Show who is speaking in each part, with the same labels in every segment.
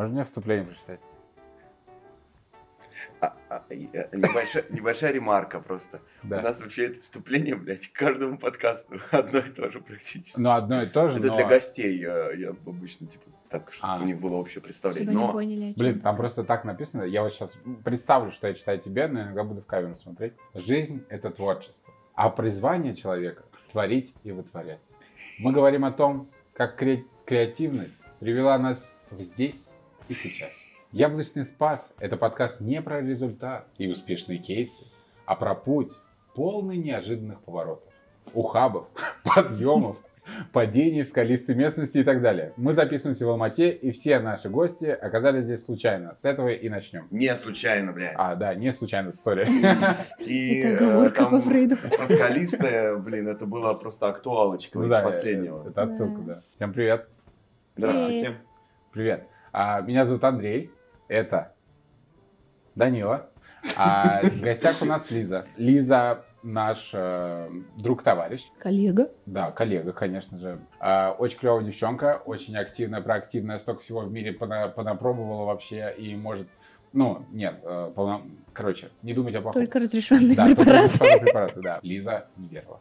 Speaker 1: Можно мне вступление прочитать?
Speaker 2: А, а, э, небольшая, небольшая ремарка просто.
Speaker 1: Да.
Speaker 2: У нас вообще это вступление, блядь, к каждому подкасту одно и то же практически.
Speaker 1: Ну, одно и то же,
Speaker 2: это
Speaker 1: но...
Speaker 2: для гостей я, я обычно, типа, так, чтобы
Speaker 1: А.
Speaker 2: у них было общее представление.
Speaker 3: Чтобы
Speaker 2: Но
Speaker 3: поняли.
Speaker 1: Блин, там просто так написано. Я вот сейчас представлю, что я читаю тебе, но иногда буду в камеру смотреть. Жизнь — это творчество. А призвание человека — творить и вытворять. Мы говорим о том, как кре- креативность привела нас в здесь и сейчас. Яблочный спас — это подкаст не про результат и успешные кейсы, а про путь, полный неожиданных поворотов, ухабов, подъемов, падений в скалистой местности и так далее. Мы записываемся в Алмате, и все наши гости оказались здесь случайно. С этого и начнем.
Speaker 2: не случайно, блядь.
Speaker 1: А, да, не случайно, сори.
Speaker 2: И
Speaker 3: Это
Speaker 2: э, там про скалистое, блин, это была просто актуалочка
Speaker 1: Ну
Speaker 2: из
Speaker 1: да,
Speaker 2: последнего.
Speaker 1: Это отсылка, да. Всем привет.
Speaker 2: Здравствуйте.
Speaker 1: Привет. А, Меня зовут Андрей. Это Данила. А в гостях у нас Лиза. Лиза наш э, друг-товарищ.
Speaker 3: Коллега.
Speaker 1: Да, коллега, конечно же. А, очень клевая девчонка, очень активная, проактивная, столько всего в мире пона- понапробовала вообще и может... Ну, нет, э, полно- короче, не думайте о плохом.
Speaker 3: Только разрешенные
Speaker 1: Да, только
Speaker 3: препараты.
Speaker 1: разрешенные препараты, да. Лиза Неверова.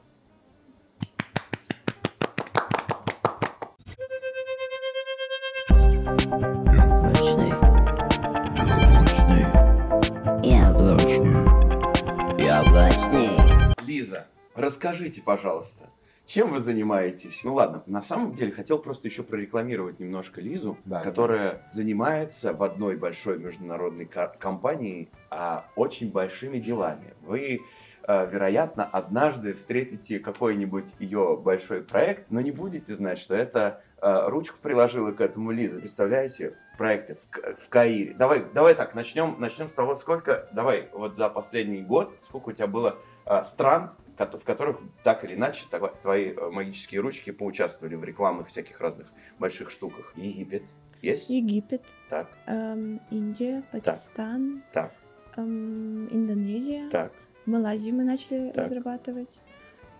Speaker 2: Лиза, расскажите, пожалуйста, чем вы занимаетесь? Ну ладно, на самом деле хотел просто еще прорекламировать немножко Лизу,
Speaker 1: Да.
Speaker 2: которая занимается в одной большой международной компании а, очень большими делами. Вы, э, вероятно, однажды встретите какой-нибудь ее большой проект, но не будете знать, что это э, ручку приложила к этому Лиза. Представляете? Проекты в, в Каире. Давай, давай так, начнем, начнем с того, сколько, давай, вот за последний год, сколько у тебя было стран, ко- в которых так или иначе твои э, магические ручки поучаствовали в рекламных всяких разных больших штуках. Египет. Есть?
Speaker 3: Египет,
Speaker 2: Так,
Speaker 3: эм, Индия, Пакистан,
Speaker 2: так,
Speaker 3: эм, Индонезия.
Speaker 2: так,
Speaker 3: Малайзию мы начали
Speaker 2: Так.
Speaker 3: разрабатывать.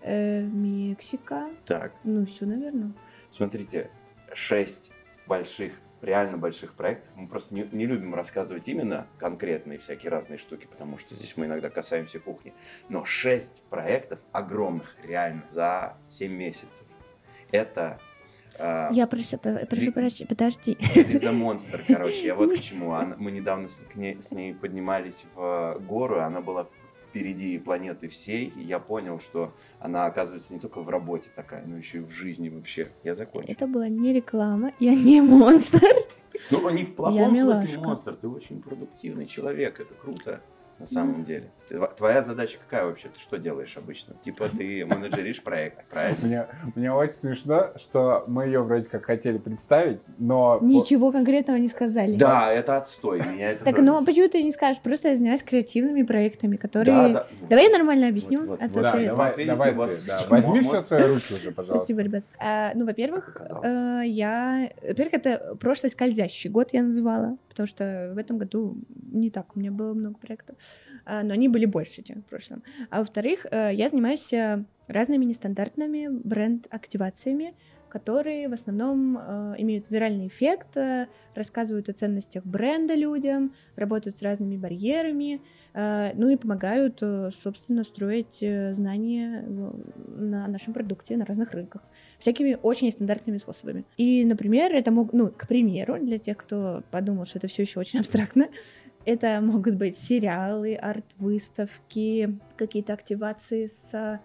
Speaker 3: Э, Мексика.
Speaker 2: так.
Speaker 3: Ну, все, наверное.
Speaker 2: Смотрите, шесть больших, реально больших проектов. Мы просто не, не любим рассказывать именно конкретные всякие разные штуки, потому что здесь мы иногда касаемся кухни. Но шесть проектов огромных, реально, за 7 месяцев. Это... э,
Speaker 3: Я прошу, прошу прощения, подожди.
Speaker 2: Лиза Монстр, короче, я вот к чему. Она- мы недавно с, к ней, с ней поднимались в гору, она была впереди планеты всей, и я понял, что она, оказывается, не только в работе такая, но еще и в жизни вообще. Я закончил.
Speaker 3: Это была не реклама, я не монстр.
Speaker 2: Ну, они в
Speaker 3: Я
Speaker 2: плохом смысле
Speaker 3: милашка.
Speaker 2: монстр. Ты очень продуктивный человек, это круто. На самом деле. Твоя задача какая вообще? Ты что делаешь обычно? Типа ты менеджеришь проект, правильно?
Speaker 1: Мне, мне очень смешно, что мы ее вроде как хотели представить, но...
Speaker 3: Ничего конкретного не сказали.
Speaker 2: Да, это отстой. Меня это
Speaker 3: Так,
Speaker 2: тоже-
Speaker 3: ну почему ты не скажешь? Просто я занимаюсь креативными проектами, которые...
Speaker 2: Да, да.
Speaker 3: Давай я нормально объясню.
Speaker 2: Вот, вот,
Speaker 3: а
Speaker 2: вот.
Speaker 3: то
Speaker 1: Да,
Speaker 3: ты-
Speaker 1: давай,
Speaker 2: Вот
Speaker 1: давай да. Возьми все свои руки уже, пожалуйста.
Speaker 3: Спасибо, ребят. А, ну, во-первых, э, я... Во-первых, это прошлый скользящий год я называла, потому что в этом году не так у меня было много проектов, а, но они были больше, чем в прошлом. А во-вторых, э, я занимаюсь э, разными нестандартными бренд-активациями, которые в основном э, имеют виральный эффект, э, рассказывают о ценностях бренда людям, работают с разными барьерами, э, ну и помогают, э, собственно, строить э, знания на нашем продукте на разных рынках всякими очень нестандартными способами. И, например, это мог, ну, к примеру, для тех, кто подумал, что это все еще очень абстрактно, это могут быть сериалы, арт-выставки, какие-то активации с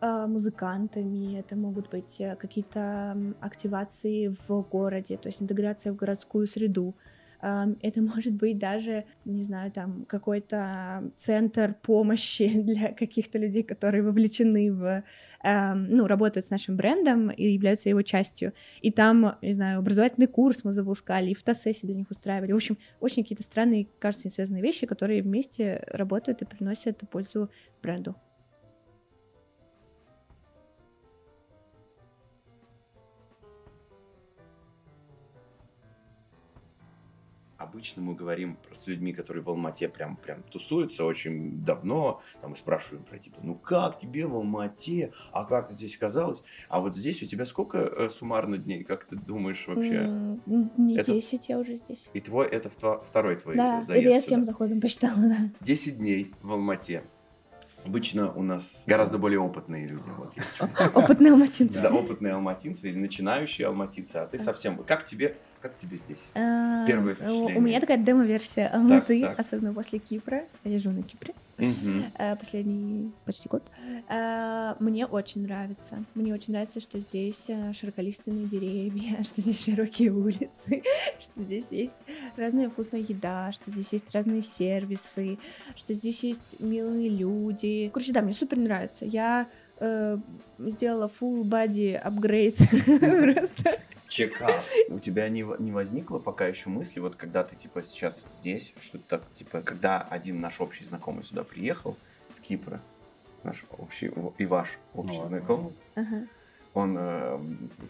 Speaker 3: музыкантами, это могут быть э, какие-то активации в городе, то есть интеграция в городскую среду. Ам, Это может быть даже, не знаю, там какой-то центр помощи для каких-то людей, которые вовлечены в, эм, ну, работают с нашим брендом и являются его частью. И там, не знаю, образовательный курс мы запускали, и фотосессии для них устраивали. В общем, очень какие-то странные, кажется, не связанные вещи, которые вместе работают и приносят пользу бренду.
Speaker 2: Обычно мы говорим с людьми, которые в Алмате прям, прям тусуются очень давно, там и спрашиваем про типа, ну как тебе в Алмате, а как ты здесь оказалась? А вот здесь у тебя сколько э, суммарно дней, как ты думаешь вообще?
Speaker 3: Не
Speaker 2: Это-
Speaker 3: 10, я уже здесь.
Speaker 2: И твой, это втво- второй твой
Speaker 3: Да,
Speaker 2: заезд
Speaker 3: это я с тем заходом посчитала, да.
Speaker 2: 10 дней в Алмате. Обычно у нас гораздо более опытные люди. Вот.
Speaker 3: Опытные алматинцы.
Speaker 2: Да, опытные алматинцы или начинающие алматинцы. А ты совсем... Как тебе, как тебе здесь?
Speaker 3: А,
Speaker 2: Первое
Speaker 3: У
Speaker 2: впечатление.
Speaker 3: у меня такая демо-версия Алматы,
Speaker 2: так.
Speaker 3: особенно после Кипра. Я живу на Кипре э, последний почти год. Э, Мне очень нравится. Мне очень нравится, что здесь э, широколиственные деревья, что здесь широкие улицы, что здесь есть разная вкусная еда, что здесь есть разные сервисы, что здесь есть милые люди. Короче, да, мне супер нравится. Я э, сделала full body upgrade просто.
Speaker 2: Чекап. У тебя не, не возникло пока еще мысли, вот когда ты типа сейчас здесь, что так, типа, когда один наш общий знакомый сюда приехал с Кипра, наш общий и ваш общий
Speaker 1: Ну
Speaker 2: знакомый,
Speaker 3: Ага.
Speaker 2: он э,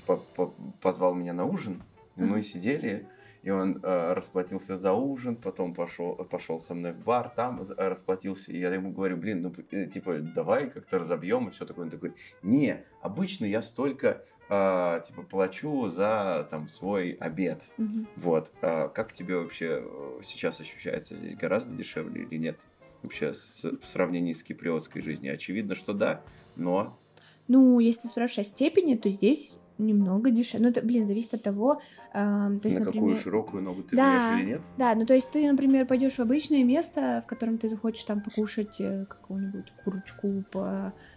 Speaker 2: по- по- позвал меня на ужин, и мы сидели, и он э, расплатился за ужин, потом пошел, пошел со мной в бар, там расплатился, и я ему говорю, блин, ну, э, типа, давай как-то разобьем, и все такое. Он такой, не, обычно я столько, э, типа, плачу за, там, свой обед.
Speaker 3: Мгм.
Speaker 2: Вот. А как тебе вообще э, сейчас ощущается здесь? Гораздо дешевле или нет? Вообще, с- в сравнении с киприотской жизнью. Очевидно, что да, но
Speaker 3: Ну, если спрашиваешь о степени, то здесь немного дешевле. Ну, это, блин, зависит от того, ам, то есть,
Speaker 2: на какую
Speaker 3: например...
Speaker 2: широкую ногу ты
Speaker 3: Да.
Speaker 2: или нет?
Speaker 3: Да, ну то есть ты, например, пойдешь в обычное место, в котором ты захочешь там покушать э, какую-нибудь курочку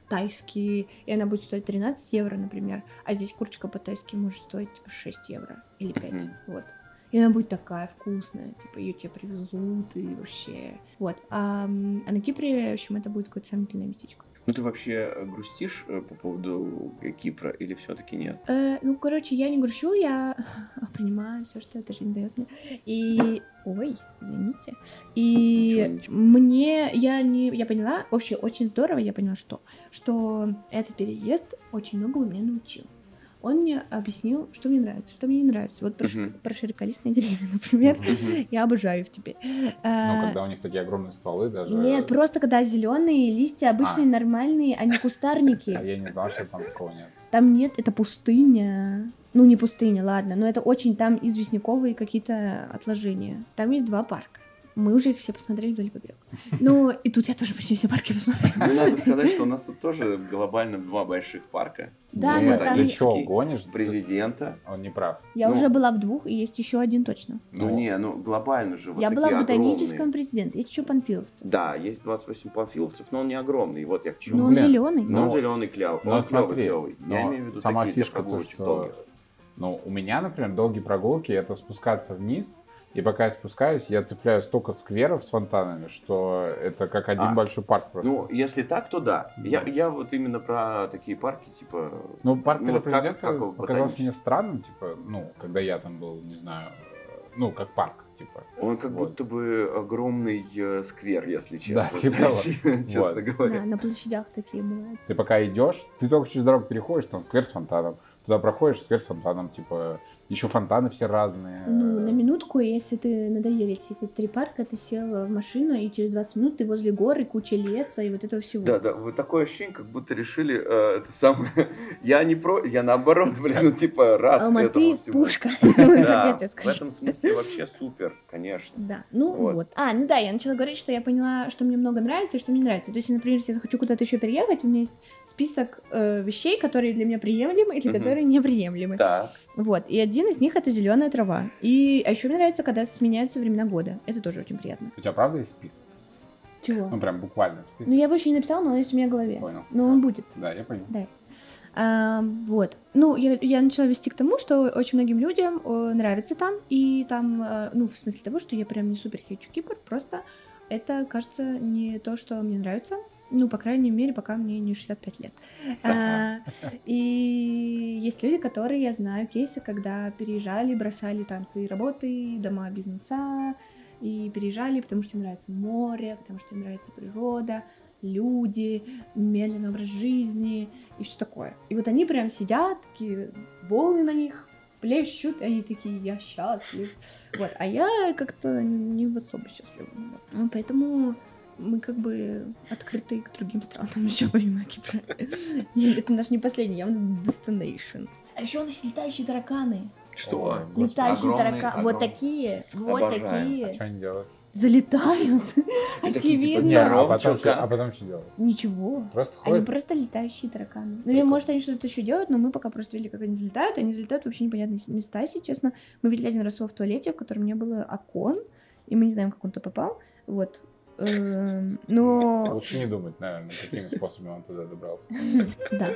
Speaker 3: по-тайски, и она будет стоить 13 евро, например, а здесь курочка по-тайски может стоить типа 6 евро или 5,
Speaker 2: Мгм.
Speaker 3: вот. И она будет такая вкусная, типа ее тебе привезут и вообще, вот. А, а на Кипре, в общем, это будет какое-то сомнительное местечко.
Speaker 2: Ну ты вообще э, грустишь э, по поводу Кипра или все-таки нет?
Speaker 3: Э, ну, короче, я не грущу, я принимаю все, что эта жизнь дает мне. И... Ой, извините. И
Speaker 2: Ничего, ничего.
Speaker 3: мне... Я не... Я поняла, вообще очень здорово, я поняла, что? Что этот переезд очень многому меня научил. Он мне объяснил, что мне нравится, что мне не нравится. Вот про, ши-
Speaker 2: Мгм.
Speaker 3: про широколистные деревья, например.
Speaker 2: Мгм.
Speaker 3: Я обожаю их теперь.
Speaker 1: Ну,
Speaker 3: Э,
Speaker 1: когда у них такие огромные стволы даже.
Speaker 3: Нет, просто когда зеленые листья, обычные,
Speaker 1: А.
Speaker 3: нормальные, а не кустарники.
Speaker 1: А я не знал, что там такого нет.
Speaker 3: Там нет, это пустыня. Ну, не пустыня, ладно, но это очень там известняковые какие-то отложения. Там есть два парка. Мы уже их все посмотрели вдоль поперек. Ну, и тут я тоже почти все парки посмотрела.
Speaker 2: Ну, надо сказать, что у нас тут тоже глобально два больших парка.
Speaker 3: Да,
Speaker 2: Ну,
Speaker 3: но
Speaker 2: это
Speaker 3: там-
Speaker 1: Ты
Speaker 2: Ботанический,
Speaker 1: гонишь?
Speaker 2: Президента.
Speaker 1: Он не прав.
Speaker 3: Я
Speaker 2: Ну.
Speaker 3: уже была в двух, и есть еще один точно.
Speaker 2: Ну,
Speaker 1: Ну.
Speaker 2: не, ну глобально же вот
Speaker 3: я была в ботаническом
Speaker 2: огромные.
Speaker 3: президенте, есть еще панфиловцы.
Speaker 2: Да, есть 28 панфиловцев, но он не огромный. Вот я к чему.
Speaker 3: Но он зеленый.
Speaker 2: Но он
Speaker 1: Ну,
Speaker 2: зеленый кляв.
Speaker 1: но
Speaker 2: он
Speaker 1: смотри,
Speaker 2: клевый. Я
Speaker 1: но
Speaker 2: имею в виду
Speaker 1: сама фишка то, что-
Speaker 2: долгих.
Speaker 1: Ну, у меня, например, долгие прогулки это спускаться вниз. И пока я спускаюсь, я цепляю столько скверов с фонтанами, что это как один
Speaker 2: А,
Speaker 1: большой парк просто.
Speaker 2: Ну, если так, то да. Я, я вот именно про такие парки, типа...
Speaker 1: Ну, парк
Speaker 2: ну, вот как-
Speaker 1: Президента
Speaker 2: как его,
Speaker 1: показался мне странным, типа, ну, когда я там был, не знаю, ну, как парк, типа.
Speaker 2: Он как
Speaker 1: Вот.
Speaker 2: будто бы огромный э, сквер, если честно.
Speaker 1: Да, типа вот.
Speaker 2: Честно
Speaker 1: Вот.
Speaker 2: говоря.
Speaker 3: Да, на площадях такие бывают.
Speaker 1: Ты пока идешь, ты только через дорогу переходишь, там сквер с фонтаном. Туда проходишь, сквер с фонтаном, типа, еще фонтаны все разные.
Speaker 3: Ну, на минутку, если ты надоели эти, эти три парка, ты сел в машину, и через 20 минут ты возле горы, куча леса и вот этого всего.
Speaker 2: Да, да, вот такое ощущение, как будто решили э, это самое. Я не про, я наоборот, блин, ну типа рад
Speaker 3: Алматы
Speaker 2: этому всему.
Speaker 3: пушка.
Speaker 2: Да,
Speaker 3: тебе
Speaker 2: в этом смысле вообще супер, конечно.
Speaker 3: Да, ну
Speaker 2: Вот.
Speaker 3: А, ну да, я начала говорить, что я поняла, что мне много нравится и что мне не нравится. То есть, например, если я захочу куда-то еще переехать, у меня есть список э, вещей, которые для меня приемлемы и для
Speaker 2: Мгм.
Speaker 3: которые неприемлемы.
Speaker 2: Так,
Speaker 3: Вот. И один из них это зеленая трава. И а еще мне нравится, когда сменяются времена года. Это тоже очень приятно.
Speaker 1: У тебя правда есть список?
Speaker 3: Чего?
Speaker 1: Ну, прям буквально список.
Speaker 3: Ну, я его еще не написала, но он есть у меня в голове.
Speaker 1: Понял.
Speaker 3: Но
Speaker 1: Всё.
Speaker 3: он будет.
Speaker 1: Да, я понял.
Speaker 3: Да. А, вот. Ну, я, я начала вести к тому, что очень многим людям э, нравится там, и там, э, ну, в смысле того, что я прям не супер хейчу Кипр, просто это, кажется, не то, что мне нравится. Ну, по крайней мере, пока мне не 65 лет. А, И есть люди, которые, я знаю, кейсы, когда переезжали, бросали там свои работы, дома, бизнеса, и переезжали, потому что им нравится море, потому что им нравится природа, люди, медленный образ жизни и все такое. И вот они прям сидят, такие волны на них, плещут, и они такие, я счастлив. Вот, а я как-то не особо счастлива. Ну, Поэтому мы как бы открыты к другим странам еще, помимо Кипра. Это наш не последний, явно destination. А еще у нас летающие тараканы.
Speaker 2: Что?
Speaker 3: Летающие тараканы. Вот такие. Вот
Speaker 2: Обожаю.
Speaker 1: А
Speaker 3: такие.
Speaker 1: что они делают?
Speaker 3: Залетают.
Speaker 2: такие, типа,
Speaker 1: а потом, а потом что делают?
Speaker 3: Ничего.
Speaker 1: Просто
Speaker 3: Они
Speaker 1: ходят?
Speaker 3: просто летающие тараканы. Ну, или, может, они что-то еще делают, но мы пока просто видели, как они залетают. Они залетают в вообще непонятные места, если честно. Мы видели один раз его в туалете, в котором не было окон, и мы не знаем, как он туда попал. Вот. Эм, Но...
Speaker 1: Лучше не думать, наверное, каким способом он туда добрался.
Speaker 3: Да.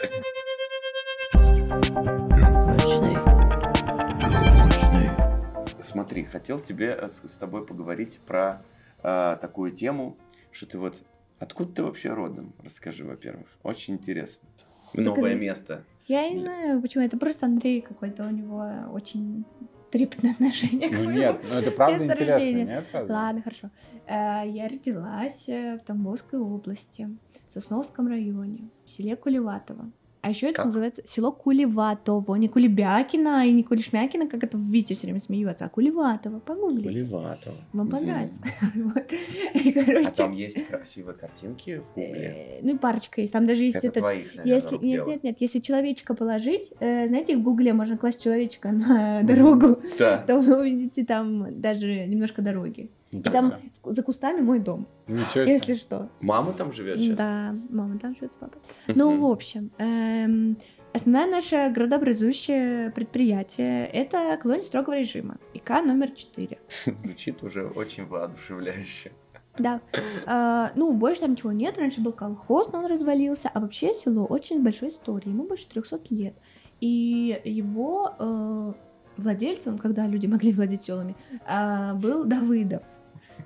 Speaker 2: Смотри, хотел тебе э, с, с тобой поговорить про э, такую тему, что ты вот... Откуда ты вообще родом? Расскажи, во-первых. Очень интересно. Новое
Speaker 3: это-
Speaker 2: место.
Speaker 3: Я не знаю, почему. Это просто Андрей какой-то, у него очень трепетное отношение к
Speaker 1: Ну
Speaker 3: моему
Speaker 1: нет, ну это правда интересно, нет?
Speaker 3: Ладно, хорошо. Э, Я родилась э, в Тамбовской области, в Сосновском районе, в селе Кулеватово. А еще это
Speaker 2: Как?
Speaker 3: называется село Кулеватово, не Кулебякина и не Кулешмякина, как это в Вите все время смеются, а Кулеватово. Погуглите.
Speaker 2: Кулеватово.
Speaker 3: Вам понравится.
Speaker 2: А там есть красивые картинки в гугле?
Speaker 3: э, Ну и парочка есть. Там даже есть
Speaker 2: Это твоих,
Speaker 3: если, нет, нет, нет, если человечка положить, э, знаете, в Гугле можно класть человечка на дорогу, то вы увидите там даже немножко дороги. И там за кустами мой дом,
Speaker 1: Ничего
Speaker 3: если
Speaker 1: себе.
Speaker 3: что.
Speaker 2: Мама там живет сейчас?
Speaker 3: Да, мама там живет с папой. Ну, в общем, эм, основное наше градообразующее предприятие — это колония строгого режима, ИК номер 4.
Speaker 2: Звучит уже очень воодушевляюще.
Speaker 3: Да. А, ну, больше там ничего нет. Раньше был колхоз, но он развалился. А вообще село очень большой историей. Ему больше 300 лет. И его э, владельцем, когда люди могли владеть селами, а, был Давыдов.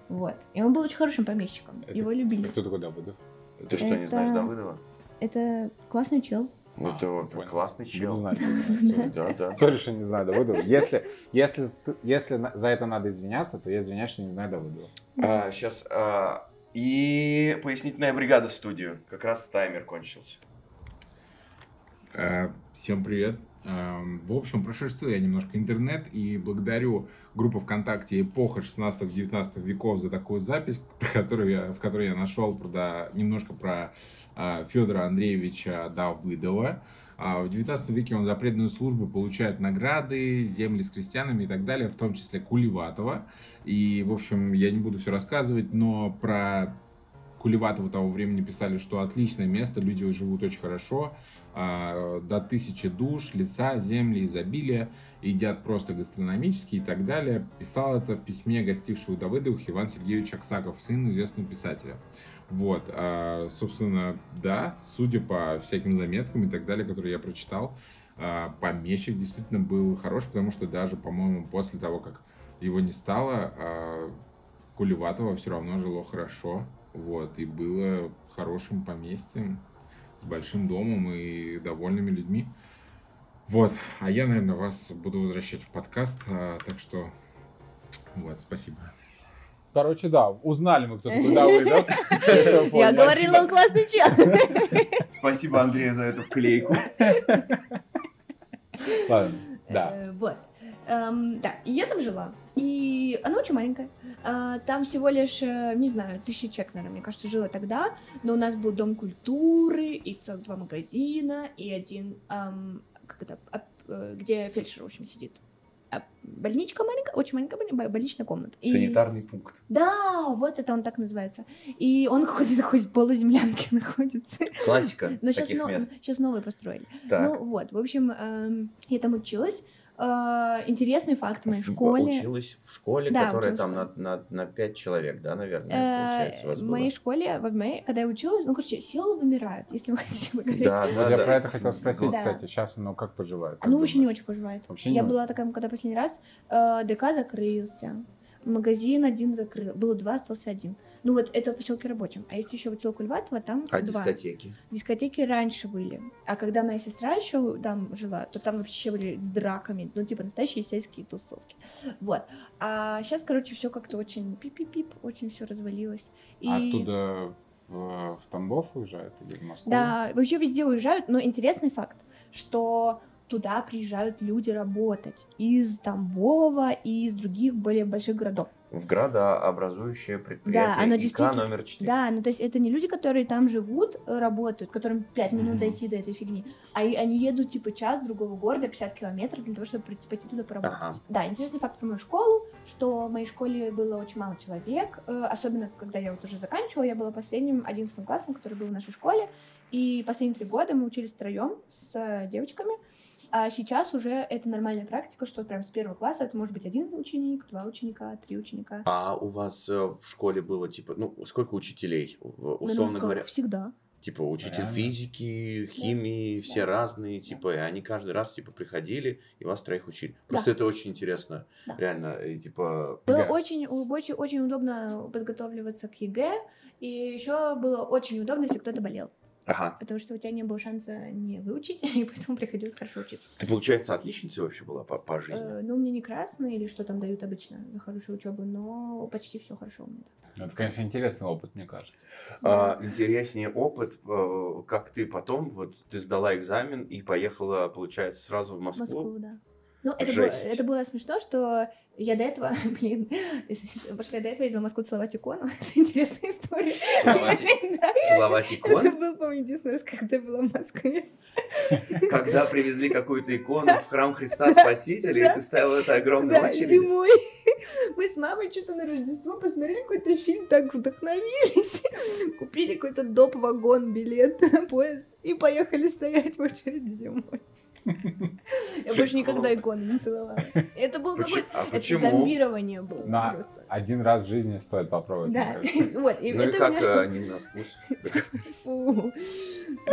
Speaker 3: Вот. И он был очень хорошим помещиком.
Speaker 1: Это-
Speaker 3: Его любили.
Speaker 1: Кто такой Давыдов?
Speaker 2: Ты что, не
Speaker 3: Это-
Speaker 2: знаешь Давыдова?
Speaker 3: Это классный чел.
Speaker 2: Ну, это вот
Speaker 1: понял.
Speaker 2: классный чел.
Speaker 1: знать.
Speaker 2: Да, да.
Speaker 1: Сори, что не знаю Давыдова. Если, если, если за это надо извиняться, то я извиняюсь, что не знаю Давыдова.
Speaker 2: сейчас. и пояснительная бригада в студию. Как раз таймер кончился.
Speaker 4: Э, Всем привет. Эм, В общем, прошерстил я немножко интернет и благодарю группу ВКонтакте «Эпоха 16-19 веков» за такую запись, которую я, в которой я нашел про- немножко про Федора Андреевича Давыдова. А В 19 веке он за преданную службу получает награды, земли с крестьянами и так далее, в том числе Кулеватова. И, в общем, я не буду все рассказывать, но про Кулеватова того времени писали, что отличное место, люди живут очень хорошо, а, до тысячи душ, леса, земли, изобилия, едят просто гастрономически и так далее. Писал это в письме гостившего Давыдовых Иван Сергеевич Аксаков, сын известного писателя. Вот, а, собственно, да, судя по всяким заметкам и так далее, которые я прочитал, а, помещик действительно был хорош, потому что даже, по-моему, после того, как его не стало, Кулеватова все равно жило хорошо, вот, и было хорошим поместьем, с большим домом и довольными людьми. Вот, а я, наверное, вас буду возвращать в подкаст, а, так что, вот, спасибо.
Speaker 1: Короче, да, узнали мы, кто такой. Я всё
Speaker 3: Я говорила, он классный чел.
Speaker 2: Спасибо, Андрею, за эту вклейку.
Speaker 1: Ладно, да.
Speaker 3: Э, Вот. Эм, Да, и я там жила. И она очень маленькая. А, Там всего лишь, э, не знаю, тысяча человек, наверное, мне кажется, жило тогда. Но у нас был дом культуры, и целых два магазина, и один, ам, как это, э, где фельдшер, в общем, сидит. Больничка маленькая, очень маленькая больни- больничная комната. И-
Speaker 2: Санитарный пункт.
Speaker 3: Да, вот это он так называется. И он какой-то такой с полуземлянки находится.
Speaker 2: Классика
Speaker 3: Но сейчас,
Speaker 2: таких мест.
Speaker 3: сейчас новые построили.
Speaker 2: Так.
Speaker 3: Ну вот, в общем, эм, я там училась. Э, Интересный факт в моей школе.
Speaker 2: Училась в школе,
Speaker 3: Да,
Speaker 2: которая там на, на, на 5 человек, да, наверное,
Speaker 3: Э,
Speaker 2: получается, у вас
Speaker 3: В
Speaker 2: было?
Speaker 3: моей школе, в моей, когда я училась, ну, короче, села вымирают, если вы хотите поговорить.
Speaker 2: Да, да,
Speaker 1: Я
Speaker 2: да.
Speaker 1: про это хотел спросить,
Speaker 3: Да.
Speaker 1: кстати. Сейчас оно как поживает? как
Speaker 3: Ну, вообще не очень поживает.
Speaker 1: Вообще не
Speaker 3: я
Speaker 1: очень?
Speaker 3: была такая, когда последний раз, э, ДК закрылся, магазин один закрыл, было два, остался один. Ну вот это в поселке рабочем. А есть еще вот село Кульватово, там
Speaker 2: А
Speaker 3: два.
Speaker 2: дискотеки?
Speaker 3: Дискотеки раньше были. А когда моя сестра еще там жила, то там вообще были с драками. Ну, типа, настоящие сельские тусовки. Вот. А сейчас, короче, все как-то очень пип-пип-пип, очень все развалилось. И...
Speaker 1: А Оттуда в, в Тамбов уезжают или в Москву?
Speaker 3: Да, вообще везде уезжают, но интересный факт, что туда приезжают люди работать из Тамбова и из других более больших городов.
Speaker 2: В градообразующее предприятие
Speaker 3: оно
Speaker 2: ИК
Speaker 3: действительно-
Speaker 2: номер 4.
Speaker 3: Да, ну то есть это не люди, которые там живут, э, работают, которым 5 минут
Speaker 1: Мгм.
Speaker 3: дойти до этой фигни, а и они едут типа час другого города, 50 километров для того, чтобы прийти, пойти туда поработать.
Speaker 2: Ага.
Speaker 3: Да, интересный факт про мою школу, что в моей школе было очень мало человек, э, особенно когда я вот уже заканчивала, я была последним 11 классом, который был в нашей школе, и последние три года мы учились втроем с девочками, а сейчас уже это нормальная практика, что прям с первого класса это может быть один ученик, два ученика, три ученика.
Speaker 2: А у вас э, в школе было типа, ну, сколько учителей,
Speaker 3: Ну,
Speaker 2: условно
Speaker 3: как
Speaker 2: говоря?
Speaker 3: всегда.
Speaker 2: Типа учитель
Speaker 1: Реально?
Speaker 2: физики, химии, все
Speaker 3: Да.
Speaker 2: разные, типа, и они каждый раз типа приходили и вас троих учили. Просто это очень интересно,
Speaker 3: Да.
Speaker 2: реально, и типа.
Speaker 3: Было
Speaker 1: ЕГЭ.
Speaker 3: очень, очень, очень удобно подготавливаться к ЕГЭ, и еще было очень удобно, если кто-то болел,
Speaker 2: Ага.
Speaker 3: потому что у тебя не было шанса не выучить, и поэтому приходилось хорошо учиться.
Speaker 2: Ты, получается, отличницей вообще была по, по жизни?
Speaker 3: Э, ну, мне не красный или что там дают обычно за хорошую учебу, но почти все хорошо у меня. да.
Speaker 1: Это, конечно, интересный опыт, мне кажется.
Speaker 2: А, интереснее опыт, э, как ты потом, вот ты сдала экзамен и поехала, получается, сразу в
Speaker 3: В
Speaker 2: Москву.
Speaker 3: Москву, да. Ну, это было, это было смешно, что я до этого, блин, что я до этого ездила в Москву целовать икону. Это интересная история.
Speaker 2: Целовать
Speaker 3: Да.
Speaker 2: Целовать
Speaker 3: Это был, по-моему, единственный раз, когда я была в Москве.
Speaker 2: Когда привезли какую-то икону в храм Христа Спасителя, и ты ставила это огромной
Speaker 3: Да,
Speaker 2: очереди?
Speaker 3: зимой. Мы с мамой что-то на Рождество посмотрели какой-то фильм, так вдохновились. Купили какой-то доп-вагон, билет, поезд и поехали стоять в очереди зимой. Я больше никогда иконы не целовала. Это был
Speaker 2: Почему?
Speaker 3: какой-то...
Speaker 2: А
Speaker 3: Это зомбирование было
Speaker 1: На-
Speaker 3: просто.
Speaker 1: Один раз в жизни стоит попробовать.
Speaker 3: Да, вот.
Speaker 2: Ну и как э, они на вкус?
Speaker 3: Фу.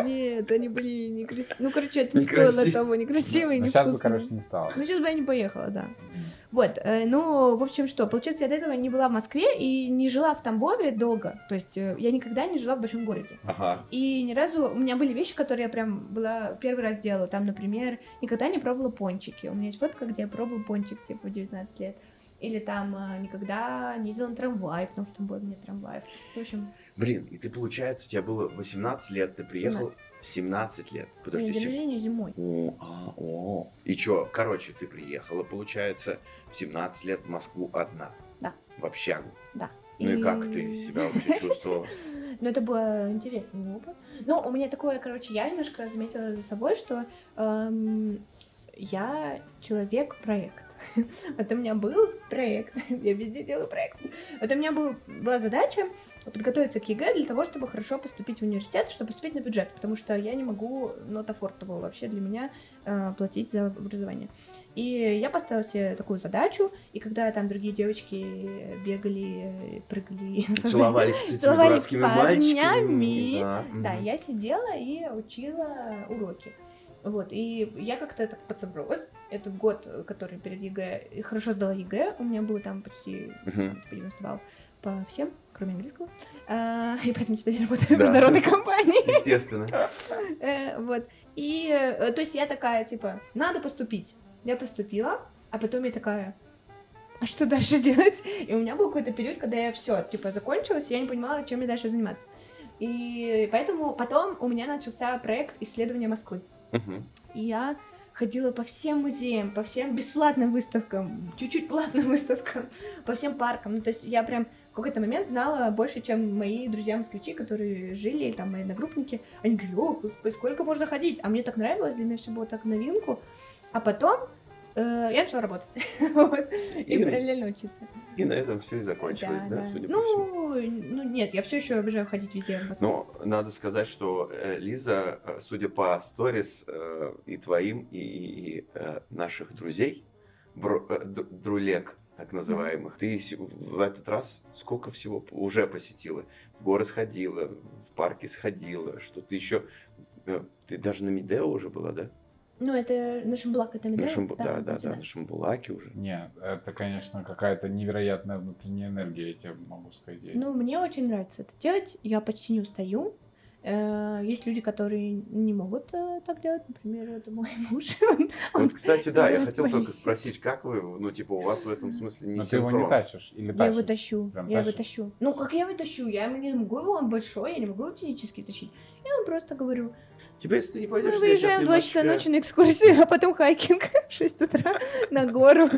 Speaker 3: Нет, они были некрасивые. Ну, короче, это не стоило того, некрасивые,
Speaker 1: Но сейчас бы, короче, не стало.
Speaker 3: Ну, сейчас бы я не поехала, да. Вот, э, ну, в общем, что, получается, я до этого не была в Москве и не жила в Тамбове долго. То есть э, я никогда не жила в большом городе.
Speaker 2: Ага.
Speaker 3: И ни разу у меня были вещи, которые я прям была первый раз делала. Там, например, никогда не пробовала пончики. У меня есть фотка, где я пробовала пончик, типа, в 19 лет. Или там э, никогда не ездила на трамвай, потому что в Тамбове нет трамваев. В общем,
Speaker 2: Блин, и ты, получается, тебе было 18 лет, ты приехал 17 лет.
Speaker 3: у меня
Speaker 2: Подожди,
Speaker 3: день
Speaker 2: сек-
Speaker 3: рождения зимой.
Speaker 2: О, а, о. И чё, короче, ты приехала, получается, в 17 лет в Москву одна.
Speaker 3: Да.
Speaker 2: В общагу.
Speaker 3: Да.
Speaker 2: Ну и как ты себя вообще чувствовала?
Speaker 3: Ну, это был интересный опыт. Ну, у меня такое, короче, я немножко заметила за собой, что эм, я человек-проект. Вот у меня был проект, я везде делаю проект. Вот у меня был, была задача подготовиться к ЕГЭ для того, чтобы хорошо поступить в университет, чтобы поступить на бюджет, потому что я не могу, not affordable вообще для меня э, платить за образование. И я поставила себе такую задачу, и когда там другие девочки бегали, прыгали,
Speaker 2: Целовались с этими
Speaker 3: Целовались парнями.
Speaker 2: Да,
Speaker 3: я сидела и учила уроки. Вот, и я как-то так подсобралась. Этот год, который перед ЕГЭ, и хорошо сдала ЕГЭ, у меня было там почти по 90 баллов по всем, кроме английского. А, и поэтому теперь я работаю в
Speaker 2: Да.
Speaker 3: международной компании.
Speaker 2: Естественно.
Speaker 3: Э, Вот. И, э, то есть я такая, типа, надо поступить. Я поступила, а потом я такая, а что дальше делать? И у меня был какой-то период, когда я все, типа, закончилась, и я не понимала, чем мне дальше заниматься. И поэтому потом у меня начался проект исследования Москвы. И я ходила по всем музеям, по всем бесплатным выставкам, чуть-чуть платным выставкам, по всем паркам. Ну, то есть я прям в какой-то момент знала больше, чем мои друзья-москвичи, которые жили, или там мои одногруппники. Они говорили, о, сколько можно ходить? А мне так нравилось, для меня все было так новинку. А потом э, я начала работать. Вот. И
Speaker 2: И-
Speaker 3: параллельно учиться.
Speaker 2: И на этом все и закончилось, да, судя по всему.
Speaker 3: Ну, ну, нет, я все еще обожаю ходить везде в Москве.
Speaker 2: Но надо сказать, что э, Лиза, э, судя по сторис э, и твоим, и, и- и, э, наших друзей, бро- э, д- друлег, так называемых, ты в этот раз сколько всего уже посетила? В горы сходила, в парке сходила, что ты еще... Ты даже на Медео уже была, да?
Speaker 3: Ну, это на Шамбулак, это
Speaker 2: На
Speaker 3: Медео?
Speaker 2: Шамбу- Да, да,
Speaker 3: кстати,
Speaker 2: да, на Шамбулаке уже.
Speaker 1: Нет, это, конечно, какая-то невероятная внутренняя энергия, я тебе могу сказать.
Speaker 3: Ну, мне очень нравится это делать. Я почти не устаю. Э, Есть люди, которые не могут э, так делать, например, это мой муж.
Speaker 2: Вот, кстати, да, я хотел только спросить, как вы, ну, типа, у вас в этом смысле не
Speaker 1: Но ты его не
Speaker 2: синхрон?
Speaker 1: тащишь или
Speaker 3: Я его
Speaker 1: тащишь?
Speaker 3: тащу, я его
Speaker 1: тащишь?
Speaker 3: тащу. Ну, как я его тащу? Я ему не могу его, он большой, я не могу его физически тащить. Я ему просто говорю,
Speaker 2: Тебе, если ты не пойдешь,
Speaker 3: мы выезжаем в 2 часа ночи на экскурсию, а потом хайкинг в 6 утра на гору.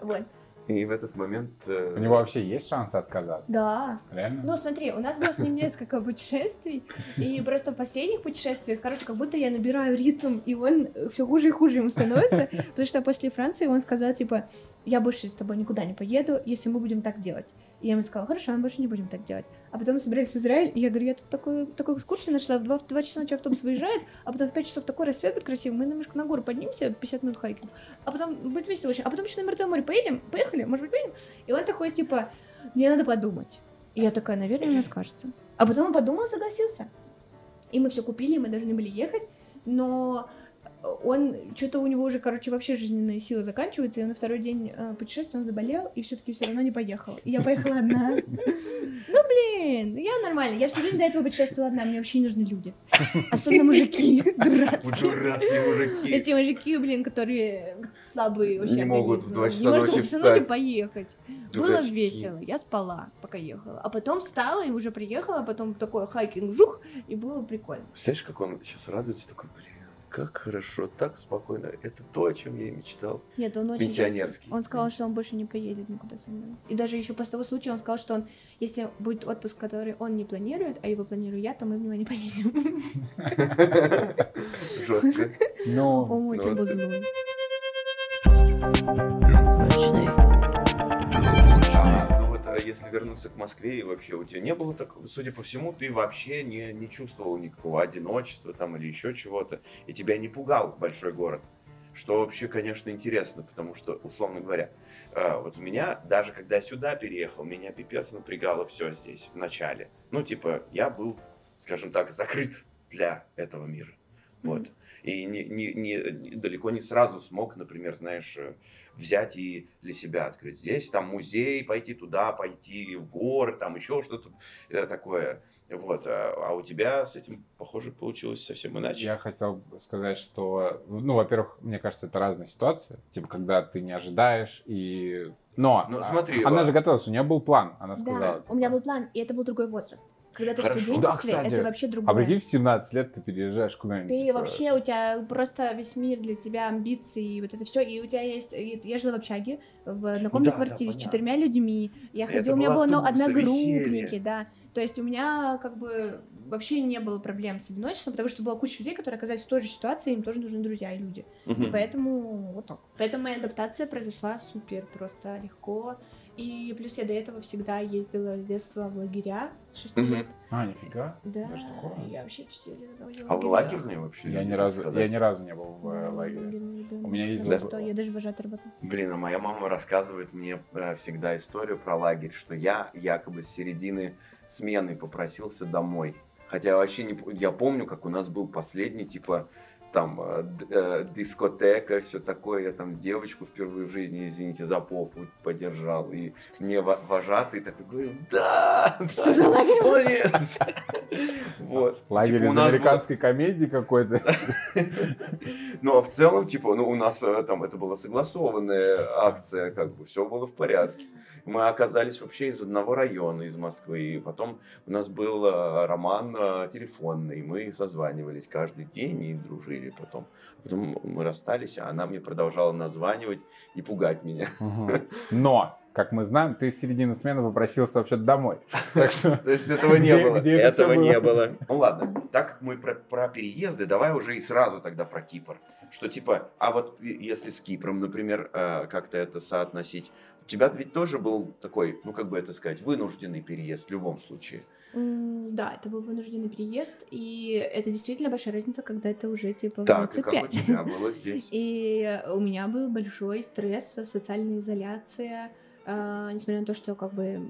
Speaker 3: Вот.
Speaker 2: И в этот момент... э,
Speaker 1: У него вообще есть шансы отказаться?
Speaker 3: Да.
Speaker 1: Реально?
Speaker 3: Ну, смотри, у нас было с ним несколько путешествий, и просто в последних путешествиях, короче, как будто я набираю ритм, и он все хуже и хуже ему становится, потому что после Франции он сказал, типа, я больше с тобой никуда не поеду, если мы будем так делать. И я ему сказала, хорошо, мы больше не будем так делать. А потом мы собрались в Израиль, и я говорю, я тут такую, такую экскурсию нашла, в 2, в 2 часа ночи автобус выезжает, а потом в 5 часов такой рассвет будет красивый, мы немножко на гору поднимемся, 50 минут хайкинг, а потом будет весело очень, а потом еще на Мертвое море поедем, поехали, может быть, поедем? И он такой, типа, мне надо подумать. И я такая, наверное, он откажется. А потом он подумал, согласился. И мы все купили, мы должны были ехать, но он, что-то у него уже, короче, вообще жизненные силы заканчиваются, и он на второй день э, путешествия он заболел, и все-таки все равно не поехал. И я поехала одна. Ну, блин, я нормально. Я всю жизнь до этого путешествовала одна, мне вообще не нужны люди. Особенно мужики дурацкие.
Speaker 2: Дурацкие мужики.
Speaker 3: Эти мужики, блин, которые слабые вообще
Speaker 2: Не могут в
Speaker 3: организмы.
Speaker 2: два
Speaker 3: Не
Speaker 2: часа
Speaker 3: может
Speaker 2: ночи встать.
Speaker 3: поехать. Было весело. Я спала, пока ехала. А потом встала и уже приехала, а потом такой хайкинг, жух, и было прикольно.
Speaker 2: Представляешь, как он сейчас радуется, такой, блин, как хорошо, так спокойно. Это то, о чем я и мечтал.
Speaker 3: Нет, он очень
Speaker 2: Пенсионерский.
Speaker 3: Он сказал, что он больше не поедет никуда со мной. И даже еще после того случая он сказал, что он, если будет отпуск, который он не планирует, а его планирую я, то мы в него не поедем.
Speaker 2: Жестко.
Speaker 1: Ну,
Speaker 3: Он очень
Speaker 2: ну,
Speaker 3: был злой.
Speaker 2: Если вернуться к Москве и вообще у тебя не было такого, судя по всему, ты вообще не, не чувствовал никакого одиночества там или еще чего-то, и тебя не пугал большой город. Что вообще, конечно, интересно, потому что, условно говоря, э, вот у меня, даже когда я сюда переехал, меня пипец напрягало все здесь, в начале. Ну, типа, я был, скажем так, закрыт для этого мира. Вот. И не, не, не- далеко не сразу смог, например, знаешь, э, взять и для себя открыть. Здесь там музей, пойти туда, пойти в горы, там еще что-то э, такое. Вот. А, а у тебя с этим, похоже, получилось совсем иначе.
Speaker 1: я хотел сказать, что, ну, во-первых, мне кажется, это разная ситуация. Типа, когда ты не ожидаешь и... Но
Speaker 2: Ну,
Speaker 1: а,
Speaker 2: смотри,
Speaker 1: она
Speaker 2: а-
Speaker 1: же готовилась, у нее был план, она сказала.
Speaker 3: Да,
Speaker 1: типа.
Speaker 3: у меня был план, и это был другой возраст. Когда ты в
Speaker 2: Хорошо.
Speaker 3: студенчестве,
Speaker 1: Да, кстати.
Speaker 3: это вообще другое.
Speaker 1: А прикинь, в 17 лет ты переезжаешь куда-нибудь.
Speaker 3: Ты
Speaker 1: типа,
Speaker 3: вообще, у тебя просто весь мир для тебя, амбиции, и вот это все, и у тебя есть... Я жила в общаге, в однокомнатной
Speaker 2: Да, да,
Speaker 3: квартире с
Speaker 2: понятно.
Speaker 3: четырьмя людьми, я
Speaker 2: Это
Speaker 3: ходила, у меня было ну, одногруппники, да, то есть у меня как бы вообще не было проблем с одиночеством, потому что была куча людей, которые оказались в той же ситуации, им тоже нужны друзья и люди,
Speaker 2: Мгм.
Speaker 3: и поэтому вот так. Поэтому моя адаптация произошла супер, просто легко, и плюс я до этого всегда ездила с детства в лагеря с 6
Speaker 2: Мгм.
Speaker 3: лет.
Speaker 1: А, нифига.
Speaker 3: Да, я вообще все
Speaker 2: А
Speaker 3: в
Speaker 2: лагерные вообще?
Speaker 1: Я ни разу, я ни разу не был в э,
Speaker 3: Да,
Speaker 1: лагере.
Speaker 3: лагерный ребенок.
Speaker 1: У меня есть
Speaker 3: За
Speaker 1: зуб-
Speaker 3: что? Я даже вожатой работала.
Speaker 2: Блин, а моя мама рассказывает мне э, всегда историю про лагерь, что я якобы с середины смены попросился домой. Хотя я вообще не... Я помню, как у нас был последний, типа, там, э, э, дискотека, все такое. Я там девочку впервые в жизни, извините, за попу подержал. И мне во- вожатый такой говорил, да!
Speaker 3: Что
Speaker 2: да,
Speaker 3: за лагерь?
Speaker 2: Молодец! Вот.
Speaker 1: Лагерь
Speaker 2: Типа,
Speaker 1: из американской комедии какой-то.
Speaker 2: Ну, а в целом, типа, ну, у нас э, там это была согласованная акция, как бы, все было в порядке. Мы оказались вообще из одного района, из Москвы, и потом у нас был э, роман э, телефонный, мы созванивались каждый день и дружили потом. Потом мы расстались, а она мне продолжала названивать и пугать меня.
Speaker 1: Но, как мы знаем, ты с середины смены попросился вообще домой. Так что
Speaker 2: То есть этого не было. этого не было. Ну ладно, так как мы про, переезды, давай уже и сразу тогда про Кипр. Что типа, а вот если с Кипром, например, э, как-то это соотносить, тебя ведь тоже был такой, ну как бы это сказать, вынужденный переезд в любом случае.
Speaker 3: М, Да, это был вынужденный переезд, и это действительно большая разница, когда это уже типа
Speaker 2: Так, и как у
Speaker 3: 25.
Speaker 2: тебя было здесь?
Speaker 3: И у меня был большой стресс, социальная изоляция, а, несмотря на то, что как бы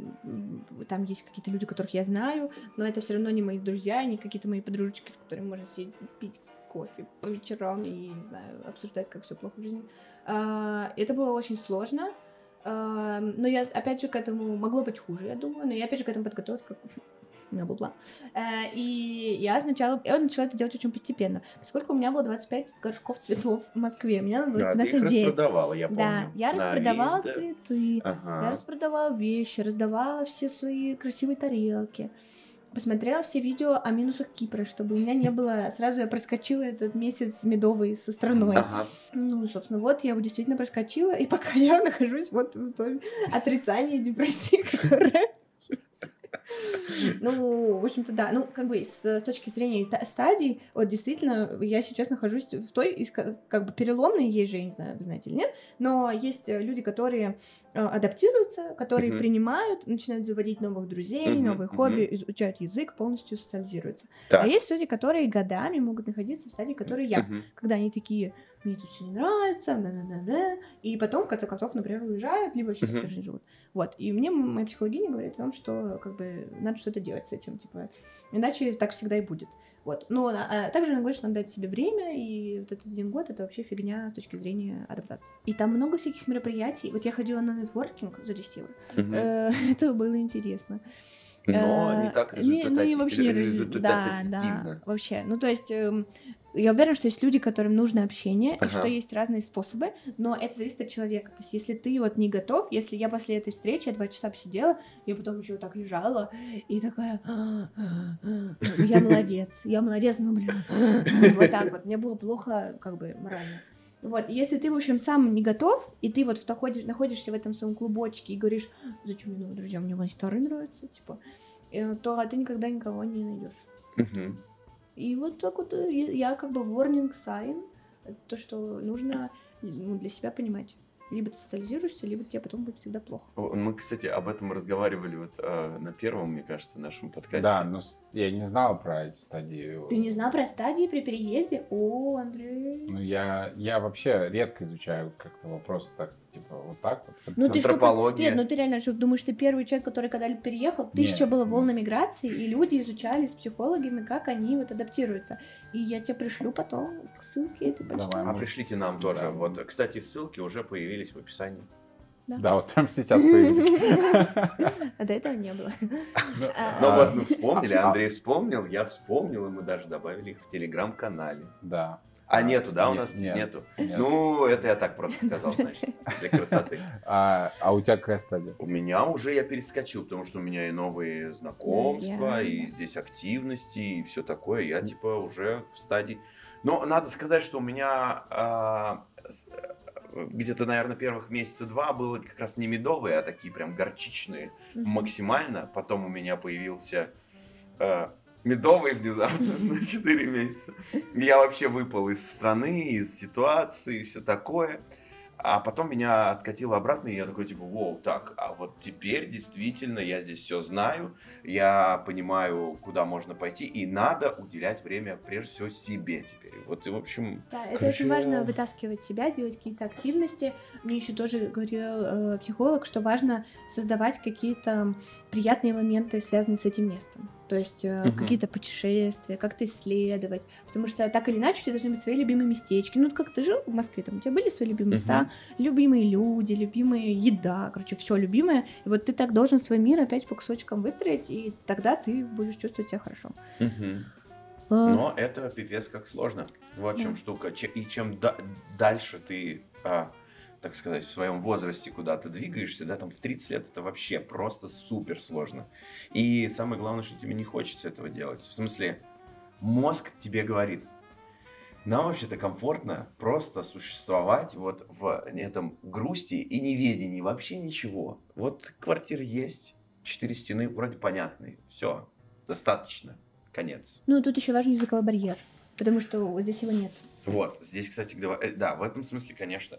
Speaker 3: там есть какие-то люди, которых я знаю, но это все равно не мои друзья, не какие-то мои подружечки, с которыми можно сидеть пить кофе по вечерам и, не знаю, обсуждать, как все плохо в жизни. А, Это было очень сложно, но я, опять же, к этому могло быть хуже, я думаю, но я, опять же, к этому подготовилась, как у меня был план. Э, И я сначала, я начала это делать очень постепенно, поскольку у меня было 25 горшков цветов в Москве, мне надо было
Speaker 2: Да,
Speaker 3: куда-то деть.
Speaker 2: распродавала, я помню.
Speaker 3: Да, я распродавала
Speaker 2: Авито.
Speaker 3: цветы,
Speaker 2: Ага.
Speaker 3: я распродавала вещи, раздавала все свои красивые тарелки. Посмотрела все видео о минусах Кипра, чтобы у меня не было... Сразу я проскочила этот месяц медовый со страной.
Speaker 2: Ага.
Speaker 3: Ну, собственно, вот я его действительно проскочила, и пока я нахожусь вот в том отрицании депрессии, которая... Ну, в общем-то, да. Ну, как бы с, точки зрения та- стадий, вот действительно, я сейчас нахожусь в той, как бы переломной, есть же, я не знаю, вы знаете или нет, но есть э, люди, которые э, адаптируются, которые принимают, начинают заводить новых друзей, новые хобби, изучают язык, полностью социализируются. А есть люди, которые годами могут находиться в стадии, которой я. Когда они такие, мне тут все не нравится, да да да да и потом, в конце концов, например, уезжают, либо вообще всю жизнь живут. Вот, и мне моя психологиня говорит о том, что, как бы, надо что-то делать с этим, типа, иначе так всегда и будет. Вот, но а, а также она говорит, что надо дать себе время, и вот этот один год — это вообще фигня с точки зрения адаптации. И там много всяких мероприятий. Вот я ходила на нетворкинг за 10 евро.
Speaker 2: Мгм.
Speaker 3: Э, Это было интересно.
Speaker 2: Но
Speaker 3: Э,
Speaker 2: не так
Speaker 3: не- ну и вообще не
Speaker 2: результативно.
Speaker 3: Да, да, вообще. Ну, то есть, эм, я уверена, что есть люди, которым нужно общение, и
Speaker 2: Ага.
Speaker 3: что есть разные способы, но это зависит от человека. То есть, если ты вот не готов, если я после этой встречи я два часа посидела, я потом еще вот так лежала, и такая, «А, а, а, я молодец, я молодец, ну, блин, вот так вот. Мне было плохо, как бы, морально. Вот, если ты, в общем, сам не готов, и ты вот в находишься в этом своем клубочке и говоришь, зачем мне новые друзья, мне мои старые нравятся, типа, э, то ты никогда никого не найдешь. И вот так вот э, я как бы warning sign, это то, что нужно ну, для себя понимать. Либо ты социализируешься, либо тебе потом будет всегда плохо.
Speaker 2: Мы, кстати, об этом разговаривали вот э, на первом, мне кажется, нашем подкасте.
Speaker 1: Да, но с- я не знал про эти стадии.
Speaker 3: Ты не знал про стадии при переезде? О, Андрей.
Speaker 1: Ну, я, я вообще редко изучаю как-то вопросы так, типа, вот так вот.
Speaker 3: Ну ты что,
Speaker 2: антропология.
Speaker 3: Нет, ну ты реально что, думаешь, ты первый человек, который когда-либо переехал? Тысяча
Speaker 1: Нет.
Speaker 3: было волн миграции, и люди изучали с психологами, как они вот адаптируются. И я тебе пришлю потом ссылки, и ты
Speaker 1: Давай.
Speaker 2: А пришлите нам тоже.
Speaker 1: Да.
Speaker 2: Вот, кстати, ссылки уже появились в описании.
Speaker 1: Да, вот прям сейчас появились.
Speaker 3: А до этого не было. А,
Speaker 2: Ну
Speaker 1: А,
Speaker 2: вот мы вспомнили,
Speaker 1: а-
Speaker 2: Андрей вспомнил, я вспомнил, и мы даже добавили их в телеграм-канале.
Speaker 1: Да.
Speaker 2: А
Speaker 1: А,
Speaker 2: нету, да, у
Speaker 1: нет,
Speaker 2: нас
Speaker 1: нет,
Speaker 2: нету?
Speaker 1: нет.
Speaker 2: Ну, это я так просто сказал, значит, для красоты.
Speaker 1: А, а у тебя какая стадия?
Speaker 2: У меня уже я перескочил, потому что у меня и новые знакомства, и здесь активности, и все такое. Я типа уже в стадии. Но надо сказать, что у меня а, э, где-то, наверное, первых месяца два было как раз не медовые, а такие прям горчичные
Speaker 3: Мгм.
Speaker 2: максимально. Потом у меня появился э, медовый внезапно на 4 месяца. И Я вообще выпал из страны, из ситуации, все такое. А потом меня откатило обратно, и я такой, типа, воу, так, а вот теперь действительно я здесь все знаю, я понимаю, куда можно пойти, и надо уделять время, прежде всего, себе теперь. Вот, и, в общем,
Speaker 3: Да, это
Speaker 2: Короче,
Speaker 3: очень важно вытаскивать себя, делать какие-то активности. Мне еще тоже говорил э, психолог, что важно создавать какие-то приятные моменты, связанные с этим местом. То есть
Speaker 2: Мгм.
Speaker 3: какие-то путешествия, как-то исследовать. Потому что так или иначе у тебя должны быть свои любимые местечки. Ну, вот как ты жил в Москве, там у тебя были свои любимые места, любимые люди, любимая еда, короче, все любимое. И вот ты так должен свой мир опять по кусочкам выстроить, и тогда ты будешь чувствовать себя хорошо. Э,
Speaker 2: Но это пипец как сложно. Вот в чем
Speaker 3: Да.
Speaker 2: штука. И чем да- дальше ты, а, так сказать, в своем возрасте куда-то двигаешься, да, там в 30 лет это вообще просто супер сложно. И самое главное, что тебе не хочется этого делать. В смысле, мозг тебе говорит, нам вообще-то комфортно просто существовать вот в этом грусти и неведении, вообще ничего. Вот квартира есть, четыре стены вроде понятные, все, достаточно, конец.
Speaker 3: Ну, тут еще важен языковой барьер, потому что здесь его нет.
Speaker 2: Вот, здесь, кстати, э, да, в этом смысле, конечно,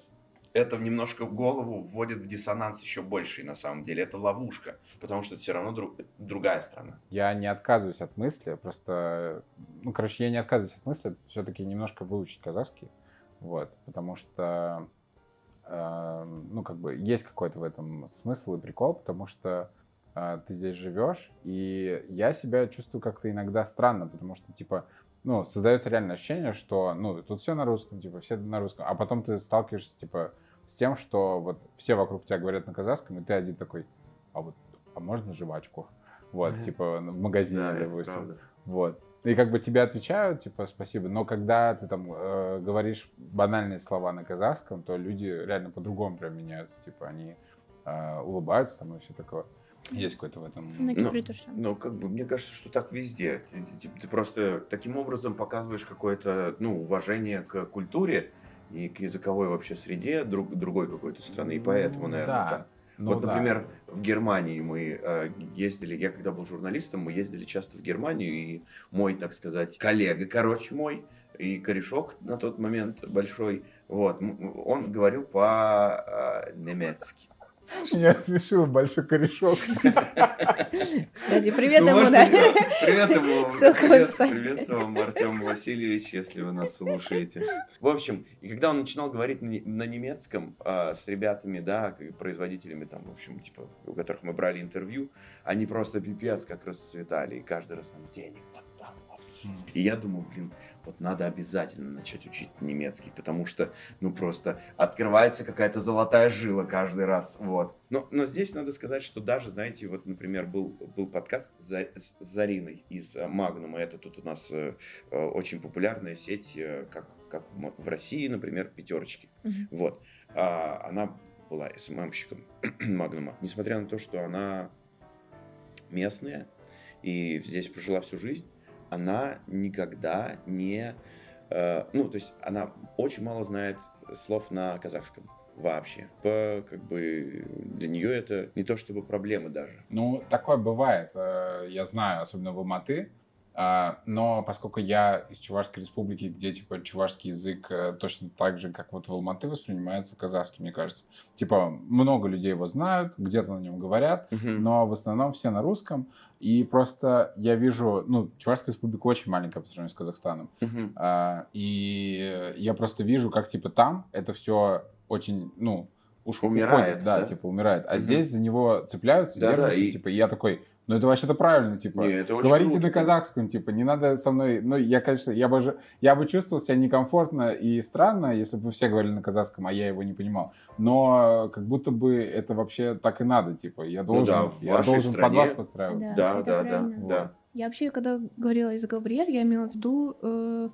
Speaker 2: это немножко голову вводит в диссонанс еще больший, на самом деле. Это ловушка, потому что это все равно друг- другая страна.
Speaker 1: Я не отказываюсь от мысли, просто, ну, короче, я не отказываюсь от мысли все-таки немножко выучить казахский, вот, потому что, э, ну, как бы, есть какой-то в этом смысл и прикол, потому что э, ты здесь живешь, и я себя чувствую как-то иногда странно, потому что, типа, ну, создается реальное ощущение, что, ну, тут все на русском, типа, все на русском, а потом ты сталкиваешься, типа, с тем, что вот все вокруг тебя говорят на казахском, и ты один такой, а вот, а можно жвачку? Вот, типа в магазине,
Speaker 2: Да,
Speaker 1: допустим. Вот. И как бы тебе отвечают, типа, спасибо, но когда ты там э, говоришь банальные слова на казахском, то люди реально по-другому прям меняются, типа, они э, улыбаются там и все такое. Есть какой-то в этом...
Speaker 3: На
Speaker 2: Ну,
Speaker 3: Кипре то же самое.
Speaker 2: Ну, как бы, мне кажется, что так везде. Ты, ты- ты просто таким образом показываешь какое-то, ну, уважение к культуре и к языковой вообще среде друг, другой какой-то страны. И поэтому, наверное,
Speaker 1: да.
Speaker 2: так.
Speaker 1: Ну
Speaker 2: вот,
Speaker 1: да.
Speaker 2: например, в Германии мы э, ездили, я когда был журналистом, мы ездили часто в Германию, и мой, так сказать, коллега, короче, мой, и корешок на тот момент большой, вот, он говорил по-немецки.
Speaker 1: Меня смешил большой корешок.
Speaker 3: Кстати, привет
Speaker 2: Ну,
Speaker 3: ему,
Speaker 2: можете-
Speaker 3: да.
Speaker 2: Привет ему.
Speaker 3: Ссылка в
Speaker 2: привет, привет вам, Артем Васильевич, если вы нас слушаете. В общем, и когда он начинал говорить на, не- на немецком а, с ребятами, да, производителями там, в общем, типа, у которых мы брали интервью, они просто пипец как расцветали, и каждый раз нам денег вот так вот. И я думаю, блин, вот надо обязательно начать учить немецкий, потому что, ну, просто открывается какая-то золотая жила каждый раз, вот. Но, но здесь надо сказать, что даже, знаете, вот, например, был, был подкаст с За- с Зариной из э, Магнума, это тут у нас э, э, очень популярная сеть, э, как, как в России, например, пятерочки,
Speaker 3: Мгм.
Speaker 2: вот. А, она была СММщиком Магнума, несмотря на то, что она местная и здесь прожила всю жизнь, она никогда не... э, ну, то есть она очень мало знает слов на казахском вообще. По, как бы для нее это не то чтобы проблема даже.
Speaker 1: Ну, такое бывает. э, Я знаю, особенно в Алматы. А, Но поскольку я из Чувашской республики, где, типа, чувашский язык э, точно так же, как вот в Алматы воспринимается казахский, мне кажется. Типа, много людей его знают, где-то на нем говорят, но в основном все на русском. И просто я вижу, ну, Чувашская республика очень маленькая по сравнению с Казахстаном.
Speaker 2: Мгм.
Speaker 1: А, И я просто вижу, как, типа, там это все очень, ну, уж
Speaker 2: Умирает,
Speaker 1: уходит, да,
Speaker 2: да?
Speaker 1: типа, умирает. А
Speaker 2: Мгм.
Speaker 1: здесь за него цепляются,
Speaker 2: Да-да,
Speaker 1: держатся,
Speaker 2: и-
Speaker 1: типа, и я такой, ну, это вообще-то правильно, типа,
Speaker 2: Не, это очень
Speaker 1: говорите
Speaker 2: круто,
Speaker 1: на казахском, типа, не надо со мной, ну, я, конечно, я бы, же- я бы чувствовал себя некомфортно и странно, если бы вы все говорили на казахском, а я его не понимал. Но как будто бы это вообще так и надо, типа, я должен,
Speaker 2: Ну да,
Speaker 1: я должен под
Speaker 2: стране-
Speaker 1: вас подстраиваться.
Speaker 2: Да, да, да,
Speaker 3: правильно.
Speaker 2: да.
Speaker 3: Я вообще, когда говорила языковой барьер, я имела в виду... э,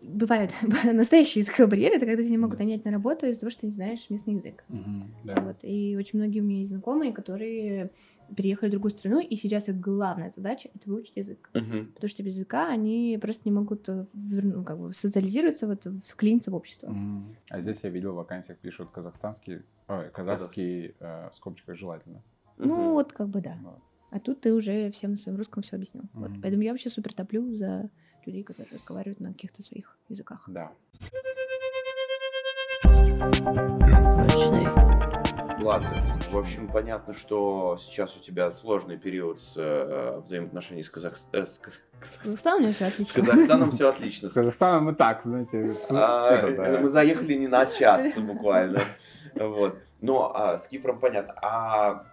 Speaker 3: бывают настоящие языковые барьеры, это когда тебя не могут нанять на работу из-за того, что ты не знаешь местный язык.
Speaker 1: Мгм, да.
Speaker 3: Вот. И очень многие у меня есть знакомые, которые переехали в другую страну, и сейчас их главная задача — это выучить язык.
Speaker 2: Мгм.
Speaker 3: Потому что без языка они просто не могут э, ну, как бы социализироваться, вот, вклиниться в общество.
Speaker 1: Мгм. А здесь я видел в вакансиях пишут казахстанский, ой, казахский э, в скобочках желательно.
Speaker 3: Ну, вот как бы да.
Speaker 1: Вот.
Speaker 3: А тут ты уже всем на своем русском все объяснил. Вот.
Speaker 1: Мгм.
Speaker 3: Поэтому я вообще супер топлю за людей, которые разговаривают на каких-то своих языках.
Speaker 1: Да.
Speaker 2: Ладно. В общем, понятно, что сейчас у тебя сложный период с э, взаимоотношений с, Казах... э, с Каз-
Speaker 3: С
Speaker 2: Казахстаном.
Speaker 3: Казахстаном у меня все
Speaker 2: С
Speaker 3: отлично.
Speaker 2: Казахстаном все отлично.
Speaker 1: С Казахстаном мы так, знаете.
Speaker 2: А,
Speaker 1: это
Speaker 2: Мы заехали не на час буквально. Вот. Ну, а с Кипром понятно. А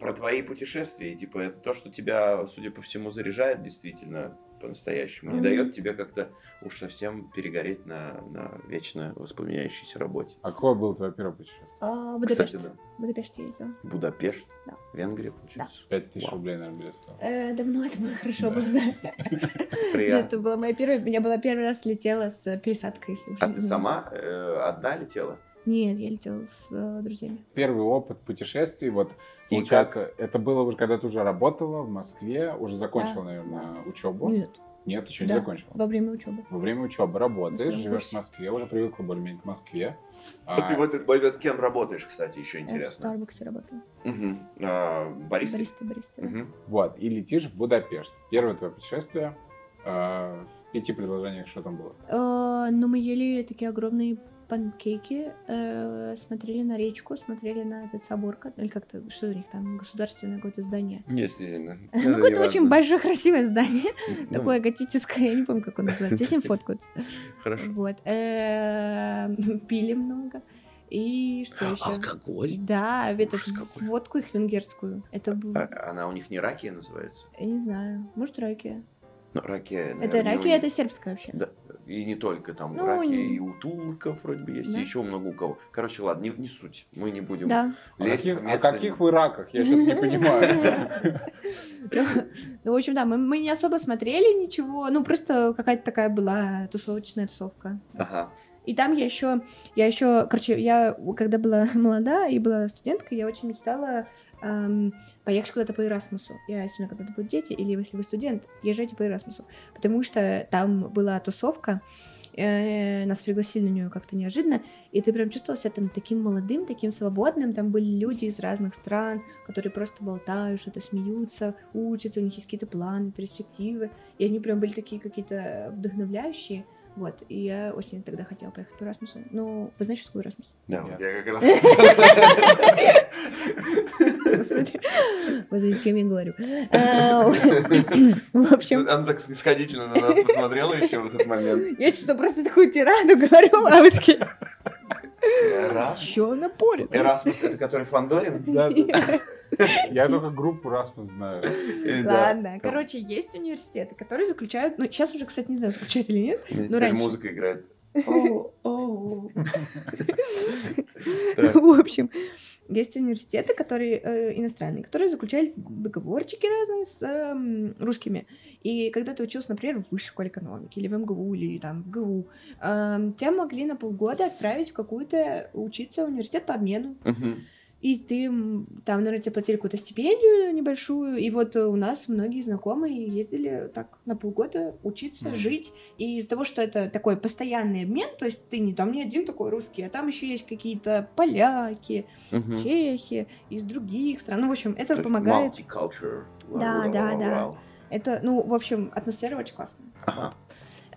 Speaker 2: про твои путешествия, типа, это то, что тебя, судя по всему, заряжает действительно по-настоящему. Не дает тебе как-то уж совсем перегореть на, на вечно воспламеняющейся работе.
Speaker 1: А какое было твое первое путешествие?
Speaker 3: А, Будапешт.
Speaker 2: Кстати, да.
Speaker 3: Будапешт я ездила.
Speaker 2: Будапешт,
Speaker 3: Да.
Speaker 2: Венгрия, получается.
Speaker 1: Пять тысяч
Speaker 2: Вау.
Speaker 1: рублей, наверное, билет стоил.
Speaker 3: Э, давно это было хорошо
Speaker 1: Да.
Speaker 3: было, да.
Speaker 2: Приятно.
Speaker 3: Это была моя первая, у меня была первый раз летела с пересадкой.
Speaker 2: А ты сама э, одна летела?
Speaker 3: Нет, я летела с э, друзьями.
Speaker 1: Первый опыт путешествий, вот,
Speaker 2: И
Speaker 1: получается, это было уже, когда ты уже работала в Москве, уже закончила,
Speaker 3: Да.
Speaker 1: наверное, учебу.
Speaker 3: Нет,
Speaker 1: Нет, еще не
Speaker 3: Да.
Speaker 1: закончила.
Speaker 3: во время учебы.
Speaker 1: Во время учебы работаешь,
Speaker 3: втором
Speaker 1: живешь в. Москве, уже привыкла более-менее к Москве.
Speaker 2: А ты в этот момент кем работаешь, кстати, еще
Speaker 3: Я в
Speaker 2: интересно?
Speaker 3: Старбаксе работала.
Speaker 2: Мгм. А, Баристой?
Speaker 3: Бариста, бариста. да.
Speaker 2: Мгм.
Speaker 1: Вот, и летишь в Будапешт. Первое твое путешествие. э, в пяти предложениях что там было?
Speaker 3: Э, Но мы ели такие огромные панкейки, э, смотрели на речку, смотрели на этот собор, или как-то, что у них там, государственное какое-то здание.
Speaker 2: Действительно.
Speaker 3: Ну, какое-то очень большое, красивое здание,
Speaker 2: Ну,
Speaker 3: такое готическое, я не помню, как оно называется, с ним фоткаются.
Speaker 2: Хорошо.
Speaker 3: Вот. Э, Пили много. И что еще?
Speaker 2: Алкоголь?
Speaker 3: Да, этот, водку их венгерскую. Это было,
Speaker 2: А- Она у них не ракия называется?
Speaker 3: я не знаю, может, ракия.
Speaker 2: Ну, ракия,
Speaker 3: Это
Speaker 2: наверное, у
Speaker 3: ракия, это сербская вообще.
Speaker 2: Да, И не только там в
Speaker 3: Ну,
Speaker 2: Ираке,
Speaker 3: не-
Speaker 2: и у турков вроде бы есть,
Speaker 3: Да.
Speaker 2: и еще много у кого. Короче, ладно, не, не суть. Мы не будем
Speaker 3: Да.
Speaker 1: О
Speaker 2: лезть
Speaker 1: каких,
Speaker 2: в
Speaker 1: о
Speaker 2: место-
Speaker 1: каких в Ираках? Я что-то не понимаю.
Speaker 3: Ну, в общем, да, мы, мы не особо смотрели ничего, ну, просто какая-то такая была тусовочная тусовка.
Speaker 2: Ага.
Speaker 3: И там я еще, я еще, короче, я когда была молода и была студенткой, я очень мечтала эм, поехать куда-то по Эрасмусу. Я, если у меня когда-то будут дети, или если вы студент, езжайте по Эрасмусу. Потому что там была тусовка, э, нас пригласили на нее как-то неожиданно, и ты прям чувствовал себя там таким молодым, таким свободным, там были люди из разных стран, которые просто болтают, что-то смеются, учатся, у них есть какие-то планы, перспективы, и они прям были такие какие-то вдохновляющие, вот, и я очень тогда хотела поехать по Эрасмусу. Ну, вы знаете, что такое Эрасмус?
Speaker 2: Да, вот я как раз...
Speaker 3: Господи, Господи, с кем я говорю? А, В общем,
Speaker 2: Она так снисходительно на нас посмотрела еще в этот момент.
Speaker 3: я что-то просто такую тираду говорю, а вы такие,
Speaker 2: Эрасмус.
Speaker 3: что напорит?
Speaker 2: Эрасмус, это который Фандорин?
Speaker 1: Да, да. Я только группу Расмус знаю.
Speaker 2: Э.
Speaker 3: Ладно, короче, есть университеты, которые заключают, ну, сейчас уже, кстати, не знаю, заключают или нет. Ну,
Speaker 2: теперь
Speaker 3: раньше.
Speaker 2: музыка играет.
Speaker 3: В общем, есть университеты, которые э, иностранные, которые заключали договорчики разные с эм, русскими. И когда ты учился, например, в высшей школе экономики или в МГУ, или там в ГУ, эм, тебя могли на полгода отправить в какую-то учиться университет по обмену.
Speaker 2: Мгм.
Speaker 3: И ты там, наверное, тебе платили какую-то стипендию небольшую. И вот э, у нас многие знакомые ездили так на полгода учиться,
Speaker 1: Мгм.
Speaker 3: жить. И из-за того, что это такой постоянный обмен, то есть ты не там не один такой русский, а там еще есть какие-то поляки,
Speaker 2: Мгм.
Speaker 3: чехи из других стран. Ну, в общем, это помогает.
Speaker 2: multicultural.
Speaker 3: Да, да, да. Это, ну, в общем, атмосфера очень классная.
Speaker 2: Ага.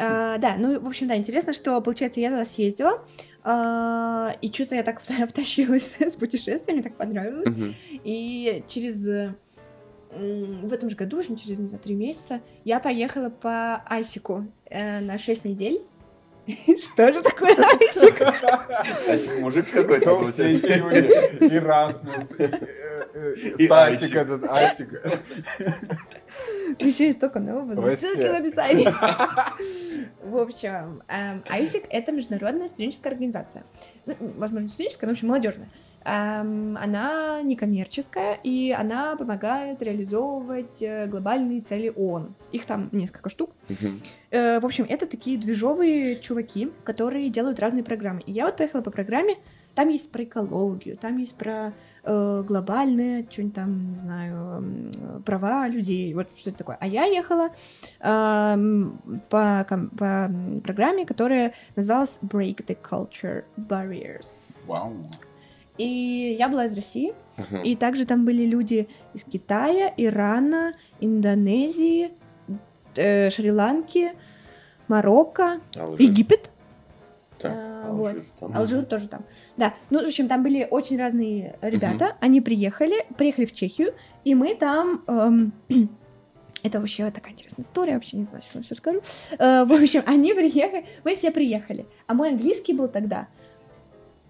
Speaker 3: А, да, ну, в общем, да, интересно, что, получается, я туда съездила, и что-то я так вта- втащилась с путешествием, мне так понравилось.
Speaker 2: Мгм.
Speaker 3: И через в этом же году, в общем, через, не знаю, три месяца, я поехала по Айсику э, на 6 недель. Что же такое Айсик?
Speaker 2: А мужик какой-то
Speaker 1: Кто все эти Стасик
Speaker 2: Айсик.
Speaker 1: этот, Айсик.
Speaker 3: Еще есть столько нового, ссылки в описании. В общем, эм, Айсик — это международная студенческая организация. Ну, возможно, не студенческая, но, в общем, молодежная. Эм, Она некоммерческая, и она помогает реализовывать э, глобальные цели ООН. Их там несколько штук. Э, В общем, это такие движовые чуваки, которые делают разные программы. И я вот поехала по программе, там есть про экологию, там есть про э, глобальное, что-нибудь там, не знаю, права людей, вот что это такое. А я ехала эм, по, по программе, которая называлась Break the Culture Barriers.
Speaker 1: Вау.
Speaker 3: И я была из России,
Speaker 2: Мгм.
Speaker 3: и также там были люди из Китая, Ирана, Индонезии, э, Шри-Ланки, Марокко,
Speaker 2: Алжир.
Speaker 3: Египет.
Speaker 2: Так,
Speaker 3: А, вот.
Speaker 2: Алжир там.
Speaker 3: Алжир тоже там. Да. Ну, в общем, там были очень разные ребята. Они приехали, приехали в Чехию, и мы там. эм, это вообще такая интересная история, вообще не знаю, сейчас вам все расскажу. Э, в общем, они приехали, мы все приехали. А мой английский был тогда.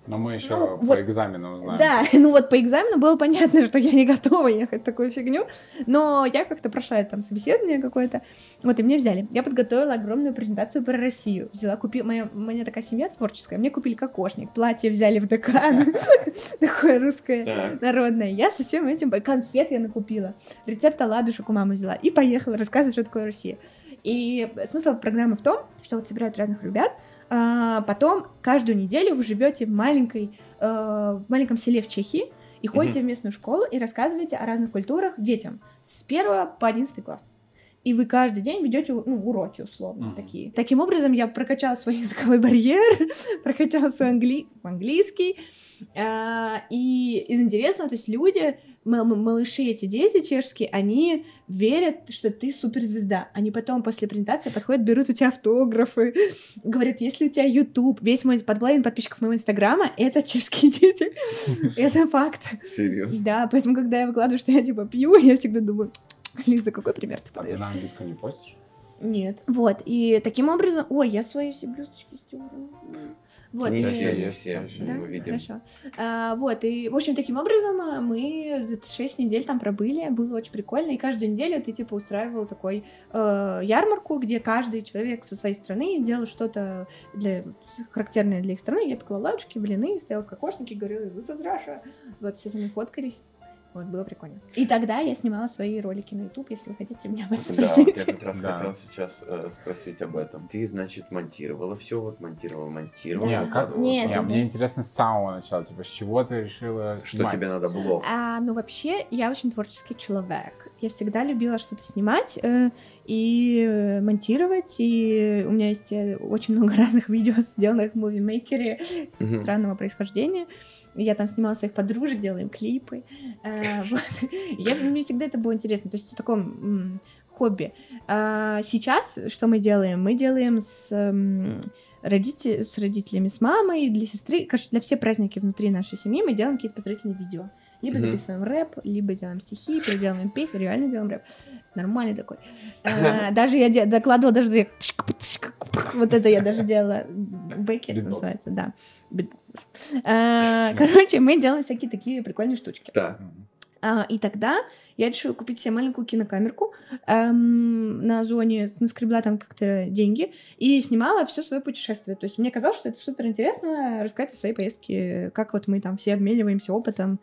Speaker 1: Но мы еще
Speaker 3: Ну,
Speaker 1: по
Speaker 3: вот-
Speaker 1: экзаменам узнаем.
Speaker 3: Да, ну вот по экзамену было понятно, что я не готова ехать в такую фигню, но я как-то прошла там собеседование какое-то, вот, и меня взяли. Я подготовила огромную презентацию про Россию. Взяла, купила, моя, у меня такая семья творческая, мне купили кокошник, платье взяли в ДК, такое русское, народное. Я со всем этим, конфет я накупила, рецепт оладушек у мамы взяла, и поехала рассказывать, что такое Россия. И смысл программы в том, что вот собирают разных ребят, а потом каждую неделю вы живете в маленькой, э, в маленьком селе в Чехии и ходите в местную школу и рассказываете о разных культурах детям с 1 по 11 класс. И вы каждый день ведете ну, уроки условно
Speaker 1: Мгм.
Speaker 3: такие. Таким образом, я прокачала свой языковой барьер, прокачала свой англи... английский. А, и из интересного, то есть люди, малыши, эти дети чешские, они верят, что ты суперзвезда. Они потом после презентации подходят, берут у тебя автографы, говорят, если у тебя YouTube, весь мой под половина подписчиков моего инстаграма, это чешские дети. Это факт.
Speaker 2: Серьезно.
Speaker 3: Да, поэтому, когда я выкладываю, что я типа пью, я всегда думаю, Лиза, какой пример ты
Speaker 1: А ты
Speaker 3: подаешь?
Speaker 1: на английском не постишь?
Speaker 3: Нет. Вот, и таким образом... Ой, я свои все блесточки стерла. Вот,
Speaker 2: Не
Speaker 3: и-
Speaker 2: все, не все.
Speaker 3: Да?
Speaker 2: мы видим.
Speaker 3: Хорошо. А, вот, и, в общем, таким образом а, мы вот шесть недель там пробыли, было очень прикольно, и каждую неделю ты, типа, устраивал такой э, ярмарку, где каждый человек со своей страны делал что-то для, характерное для их страны, я пекла ладушки, блины, стояла в кокошнике, говорила, this is Russia. Вот, все со мной фоткались. Вот, было прикольно. И тогда я снимала свои ролики на YouTube, если вы хотите меня об этом
Speaker 2: Да, вот
Speaker 3: спросить.
Speaker 2: я как раз
Speaker 1: Да.
Speaker 2: хотел сейчас э, спросить об этом. Ты, значит, монтировала все, вот монтировала, монтировала.
Speaker 1: Не, как-
Speaker 2: выкладывала,
Speaker 3: Нет,
Speaker 1: Не,
Speaker 2: потом-
Speaker 1: мне интересно с самого начала, типа, с чего ты решила
Speaker 2: Что
Speaker 1: снимать?
Speaker 2: тебе надо было?
Speaker 3: А, ну, вообще, я очень творческий человек. Я всегда любила что-то снимать э, и э, монтировать, и у меня есть э, очень много разных видео, сделанных в мувимейкере
Speaker 2: Мгм.
Speaker 3: странного происхождения. Я там снимала своих подружек, делала им клипы. Э. Я, мне всегда это было интересно. То есть в таком хобби. А сейчас что мы делаем? Мы делаем с м, родите- с родителями, с мамой, для сестры, короче, для все праздники внутри нашей семьи мы делаем какие-то поздравительные видео. Либо
Speaker 2: Мгм.
Speaker 3: записываем рэп, либо делаем стихи, переделываем песни, реально делаем рэп. Нормальный такой. А, Даже я докладывала, даже вот это я даже делала. Бэки это называется, да. А, Короче, мы делаем всякие такие прикольные штучки.
Speaker 1: Мгм.
Speaker 3: А, и тогда я решила купить себе маленькую кинокамерку эм, на зоне, наскребла там как-то деньги и снимала все свое путешествие. То есть мне казалось, что это супер интересно рассказать о своей поездке, как вот мы там все обмениваемся опытом.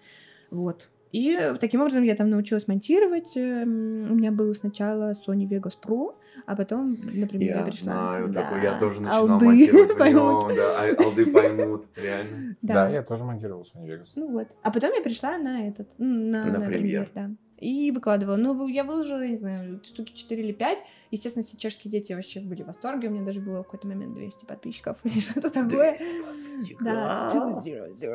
Speaker 3: Вот. И таким образом я там научилась монтировать. Эм, У меня был сначала Sony Vegas Pro, а потом, например, я,
Speaker 2: Я
Speaker 3: пришла...
Speaker 2: знаю,
Speaker 3: Да,
Speaker 2: такой, я тоже начинал
Speaker 3: алды
Speaker 2: монтировать в
Speaker 3: поймут.
Speaker 2: нем, да, а- алды поймут, реально.
Speaker 1: Да, я тоже монтировал Sony Vegas.
Speaker 3: Ну вот. А потом я пришла на этот, на,
Speaker 2: На
Speaker 3: на
Speaker 2: премьер.
Speaker 3: премьер, да. И выкладывала. Ну, я выложила, я не знаю, штуки 4 или 5. Естественно, все чешские дети вообще были в восторге. У меня даже было в какой-то момент 200 подписчиков или что-то такое. Да,
Speaker 2: Вау.
Speaker 3: 200.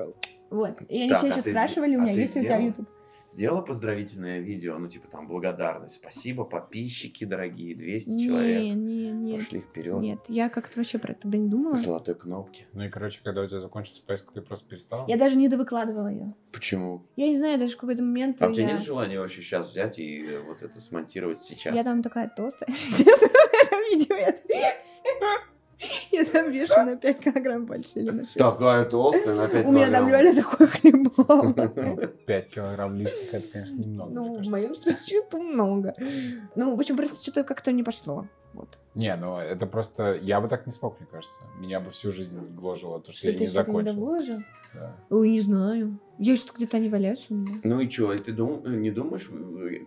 Speaker 3: Вот. И они все
Speaker 2: а
Speaker 3: еще спрашивали у
Speaker 2: а
Speaker 3: меня, есть ли у тебя? YouTube.
Speaker 2: Сделала поздравительное видео, ну, типа там благодарность. Спасибо, подписчики дорогие, 200
Speaker 3: Не,
Speaker 2: человек.
Speaker 3: не, нет.
Speaker 2: Пошли вперед.
Speaker 3: Нет, я как-то вообще про это тогда не думала.
Speaker 2: Золотой кнопки.
Speaker 1: Ну и, короче, когда у тебя закончится поездка, ты просто перестал?
Speaker 3: Я даже не довыкладывала ее.
Speaker 2: Почему?
Speaker 3: Я не знаю, даже в какой-то момент
Speaker 2: А у тебя
Speaker 3: я...
Speaker 2: нет желания вообще сейчас взять и э, вот это смонтировать сейчас?
Speaker 3: Я там такая толстая. Честно, в этом видео я... Там вешу на 5 килограмм больше или на 6.
Speaker 2: Такая толстая, на 5
Speaker 3: У меня там реально такой хлебал.
Speaker 1: 5 килограмм лишних, это, конечно, немного.
Speaker 3: Ну, в моем случае это много. Ну, в общем, просто что-то как-то не пошло. Вот.
Speaker 1: Не, ну это просто... Я бы так не смог, мне кажется. Меня бы всю жизнь гложило то, что,
Speaker 3: Что
Speaker 1: я не
Speaker 3: не
Speaker 1: закончил.
Speaker 3: довыложил?
Speaker 1: Да.
Speaker 3: Ой, не знаю. Я что-то где-то они валяются у меня.
Speaker 2: Ну и что, и ты дум- не думаешь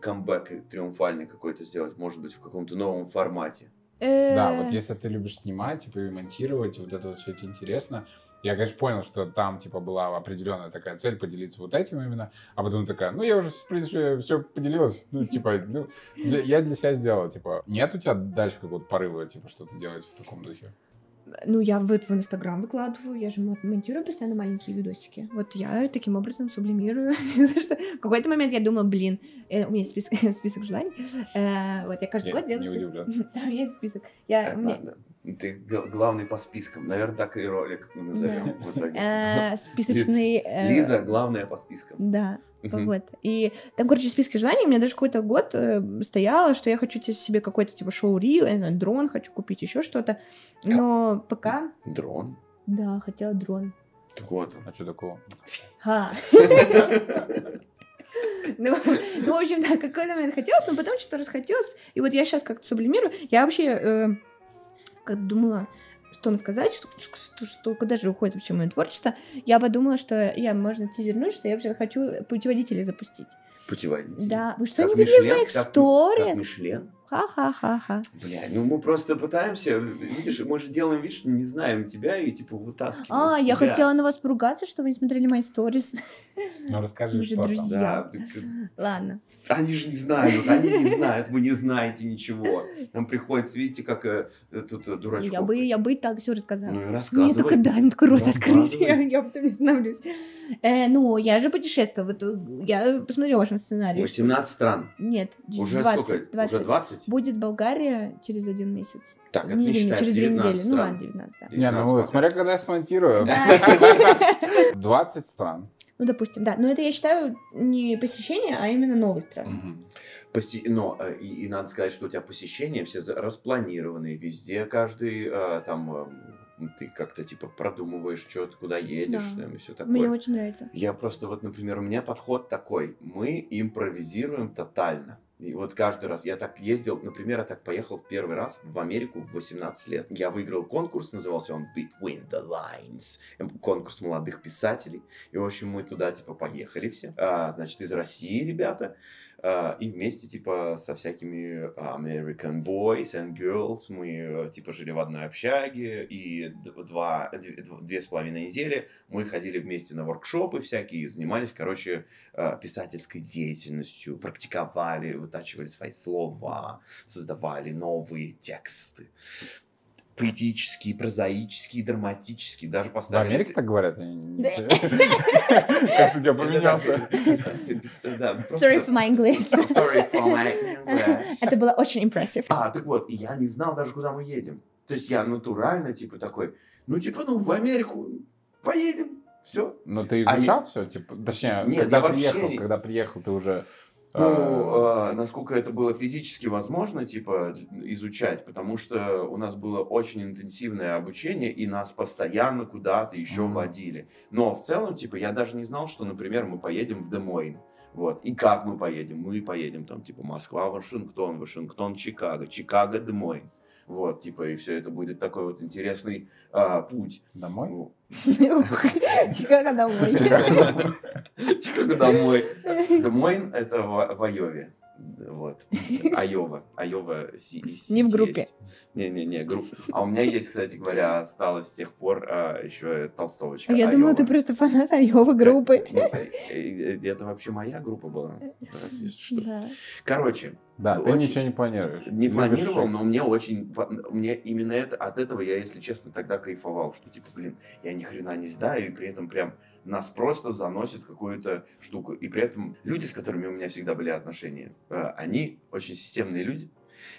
Speaker 2: камбэк триумфальный какой-то сделать, может быть, в каком-то новом формате?
Speaker 1: Да,
Speaker 3: Э,
Speaker 1: вот если ты любишь снимать, типа, и монтировать, и вот это вот все тебе интересно, я, конечно, понял, что там, типа, была определенная такая цель поделиться вот этим именно, а потом такая, ну, я уже, в принципе, все поделилась, ну, типа, ну, для- я для себя сделал, типа, нет у тебя дальше какого-то порыва, типа, что-то делать в таком духе?
Speaker 3: Ну, я вот в Инстаграм выкладываю, я же мон- монтирую постоянно маленькие видосики. Вот я таким образом сублимирую. В какой-то момент я думала, блин, э, у меня список, список желаний. Э, Вот я каждый год делаю...
Speaker 1: не удивлен.
Speaker 3: Там есть список. Я,
Speaker 2: Ты главный по спискам. Наверное, так и ролик мы назовем в итоге.
Speaker 3: э, списочный... э,
Speaker 2: Лиза главная по спискам.
Speaker 3: Да, вот. И там, короче, в списке желаний у меня даже какой-то год э, стояло, что я хочу себе какой-то типа шоу Рио, я не знаю, дрон хочу купить, еще что-то. Но пока,
Speaker 2: Дрон.
Speaker 3: да, хотела дрон.
Speaker 2: Так вот.
Speaker 1: А что такого?
Speaker 3: Ха. Ну, ну, в общем, да, какой-то момент хотелось, но потом что-то расхотелось. И вот я сейчас как-то сублимирую. Я вообще как думала, что нам сказать, что, что, что куда же уходит вообще мое творчество. Я подумала, что я, можно тизернуть, что я вообще хочу путеводители запустить.
Speaker 2: Путеводитель.
Speaker 3: Да, вы что
Speaker 2: Как
Speaker 3: не видели моих
Speaker 2: Как- Как
Speaker 3: сторис?
Speaker 2: Мишлен?
Speaker 3: Ха-ха-ха-ха.
Speaker 2: Бля, ну мы просто пытаемся, видишь, мы же делаем вид, что не знаем тебя и типа вытаскиваем
Speaker 3: А, я
Speaker 2: тебя.
Speaker 3: хотела на вас поругаться, что вы не смотрели мои сторис.
Speaker 1: Ну, расскажи,
Speaker 3: Мы же
Speaker 1: что там.
Speaker 3: друзья.
Speaker 2: Да, так,
Speaker 3: Ладно.
Speaker 2: они же не знают, они не знают, вы не знаете ничего. Нам приходится, видите, как э, тут э, дурачков.
Speaker 3: Я бы, я бы и так все рассказала.
Speaker 2: Ну и
Speaker 3: Мне
Speaker 2: рассказывай.
Speaker 3: только дай мне только рот
Speaker 2: Ну,
Speaker 3: открыть, я, я потом не остановлюсь. Э, ну, я же путешествовала. Э, я посмотрела вашем сценарии.
Speaker 2: 18 стран.
Speaker 3: Нет,
Speaker 2: Уже
Speaker 3: 20,
Speaker 2: сколько?
Speaker 3: 20.
Speaker 2: Уже 20?
Speaker 3: Будет Болгария через один месяц.
Speaker 2: Так, это
Speaker 3: Не,
Speaker 2: не
Speaker 3: не,
Speaker 2: считается
Speaker 3: через две
Speaker 2: 19
Speaker 3: недели. Ну
Speaker 2: стран.
Speaker 3: ладно, 19, да.
Speaker 1: Не, ну
Speaker 2: 19 пока.
Speaker 1: смотря когда я смонтирую.
Speaker 3: Да.
Speaker 1: 20 стран.
Speaker 3: Ну, допустим, да. Но это я считаю не посещение, а именно новой страны.
Speaker 1: Мгм.
Speaker 2: Поси- Но э, и, и надо сказать, что у тебя посещения все распланированные везде, каждый э, там э, ты как-то типа продумываешь, что ты куда едешь,
Speaker 3: Да.
Speaker 2: там, и все такое.
Speaker 3: Мне очень нравится.
Speaker 2: Я просто вот, например, у меня подход такой: мы импровизируем тотально. И вот каждый раз я так ездил, например, я так поехал в первый раз в Америку в 18 лет. Я выиграл конкурс, назывался он Between the Lines, Эм, конкурс молодых писателей. И, в общем, мы туда, типа, поехали все. А, значит, из России ребята. А, и вместе, типа, со всякими American Boys and Girls мы, типа, жили в одной общаге. И два, две, дв- две с половиной недели мы ходили вместе на воркшопы всякие, занимались, короче, э, писательской деятельностью, практиковали, вытачивали свои слова, создавали новые тексты. Поэтические, прозаические, драматические, даже
Speaker 1: В
Speaker 2: поставили...
Speaker 1: Америке так говорят? Как у тебя поменялся?
Speaker 3: Sorry for my English.
Speaker 2: Sorry for my English.
Speaker 3: Это было очень impressive.
Speaker 2: А, так вот, и я не знал даже, куда мы едем. То есть я натурально, типа, такой, ну, типа, ну, в Америку поедем, все.
Speaker 1: Но ты
Speaker 2: А
Speaker 1: изучал все? Типа, точнее,
Speaker 2: Нет,
Speaker 1: когда
Speaker 2: я вообще
Speaker 1: приехал,
Speaker 2: не-
Speaker 1: когда приехал, ты уже...
Speaker 2: Ну, э, насколько это было физически возможно, типа, изучать, потому что у нас было очень интенсивное обучение, и нас постоянно куда-то еще
Speaker 1: Мгм.
Speaker 2: водили. Но в целом, типа, я даже не знал, что, например, мы поедем в Демойн. Вот. И как мы поедем? Мы поедем там, типа, Москва, Вашингтон, Вашингтон, Чикаго, Чикаго, Демойн. Вот, типа, и все это будет такой вот интересный а, путь.
Speaker 1: Домой?
Speaker 3: Чикаго домой.
Speaker 2: Чикаго домой. Демойн это в, в Айове. Вот. Айова. Айова си- си-
Speaker 3: Не в группе.
Speaker 2: Не-не-не, группа. А у меня есть, кстати говоря, осталось с тех пор а, еще толстовочка.
Speaker 3: Я думала,
Speaker 2: Айова.
Speaker 3: ты просто фанат Айовы группы.
Speaker 2: Ну, э, э, Это вообще моя группа была. Да, если что.
Speaker 3: Да.
Speaker 2: Короче,
Speaker 1: Да, ты
Speaker 2: Очень-
Speaker 1: ничего не планируешь.
Speaker 2: не планировал, но мне очень, мне именно это, от этого я, если честно, тогда кайфовал, что типа, блин, я ни хрена не знаю, и при этом прям нас просто заносит какую-то штуку. И при этом люди, с которыми у меня всегда были отношения, э, они очень системные люди.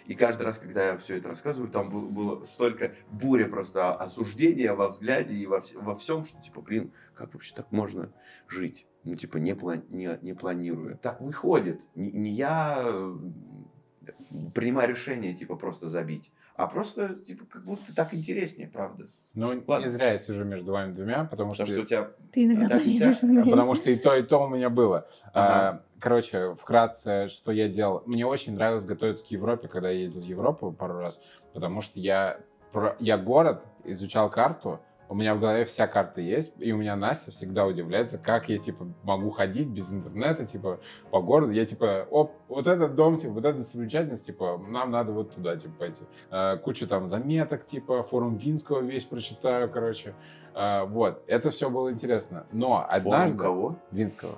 Speaker 2: И каждый раз, когда я все это рассказываю, там был- было столько буря просто осуждения во взгляде и во, во всем, что типа, блин, как вообще так можно жить? Ну, типа, не, пла- не, не планируя. Так выходит. Не, не я э, принимаю решение, типа, просто забить, а просто, типа, как будто так интереснее, правда.
Speaker 1: Ну,
Speaker 2: Ладно.
Speaker 1: не зря я сижу между вами двумя, потому что...
Speaker 2: Потому что у тебя...
Speaker 3: Ты иногда планируешь иногда
Speaker 1: Потому что и то, и то у меня было.
Speaker 2: Ага.
Speaker 1: А, Короче, вкратце, что я делал. Мне очень нравилось готовиться к Европе, когда я ездил в Европу пару раз, потому что я, я город изучал карту, у меня в голове вся карта есть, и у меня Настя всегда удивляется, как я, типа, могу ходить без интернета, типа, по городу. Я, типа, оп, вот этот дом, типа, вот эта достопримечательность, типа, нам надо вот туда, типа, пойти. А, кучу там заметок, типа, форум Винского весь прочитаю, короче. А, вот, это все было интересно. Но
Speaker 2: Форум
Speaker 1: однажды...
Speaker 2: кого?
Speaker 1: Винского.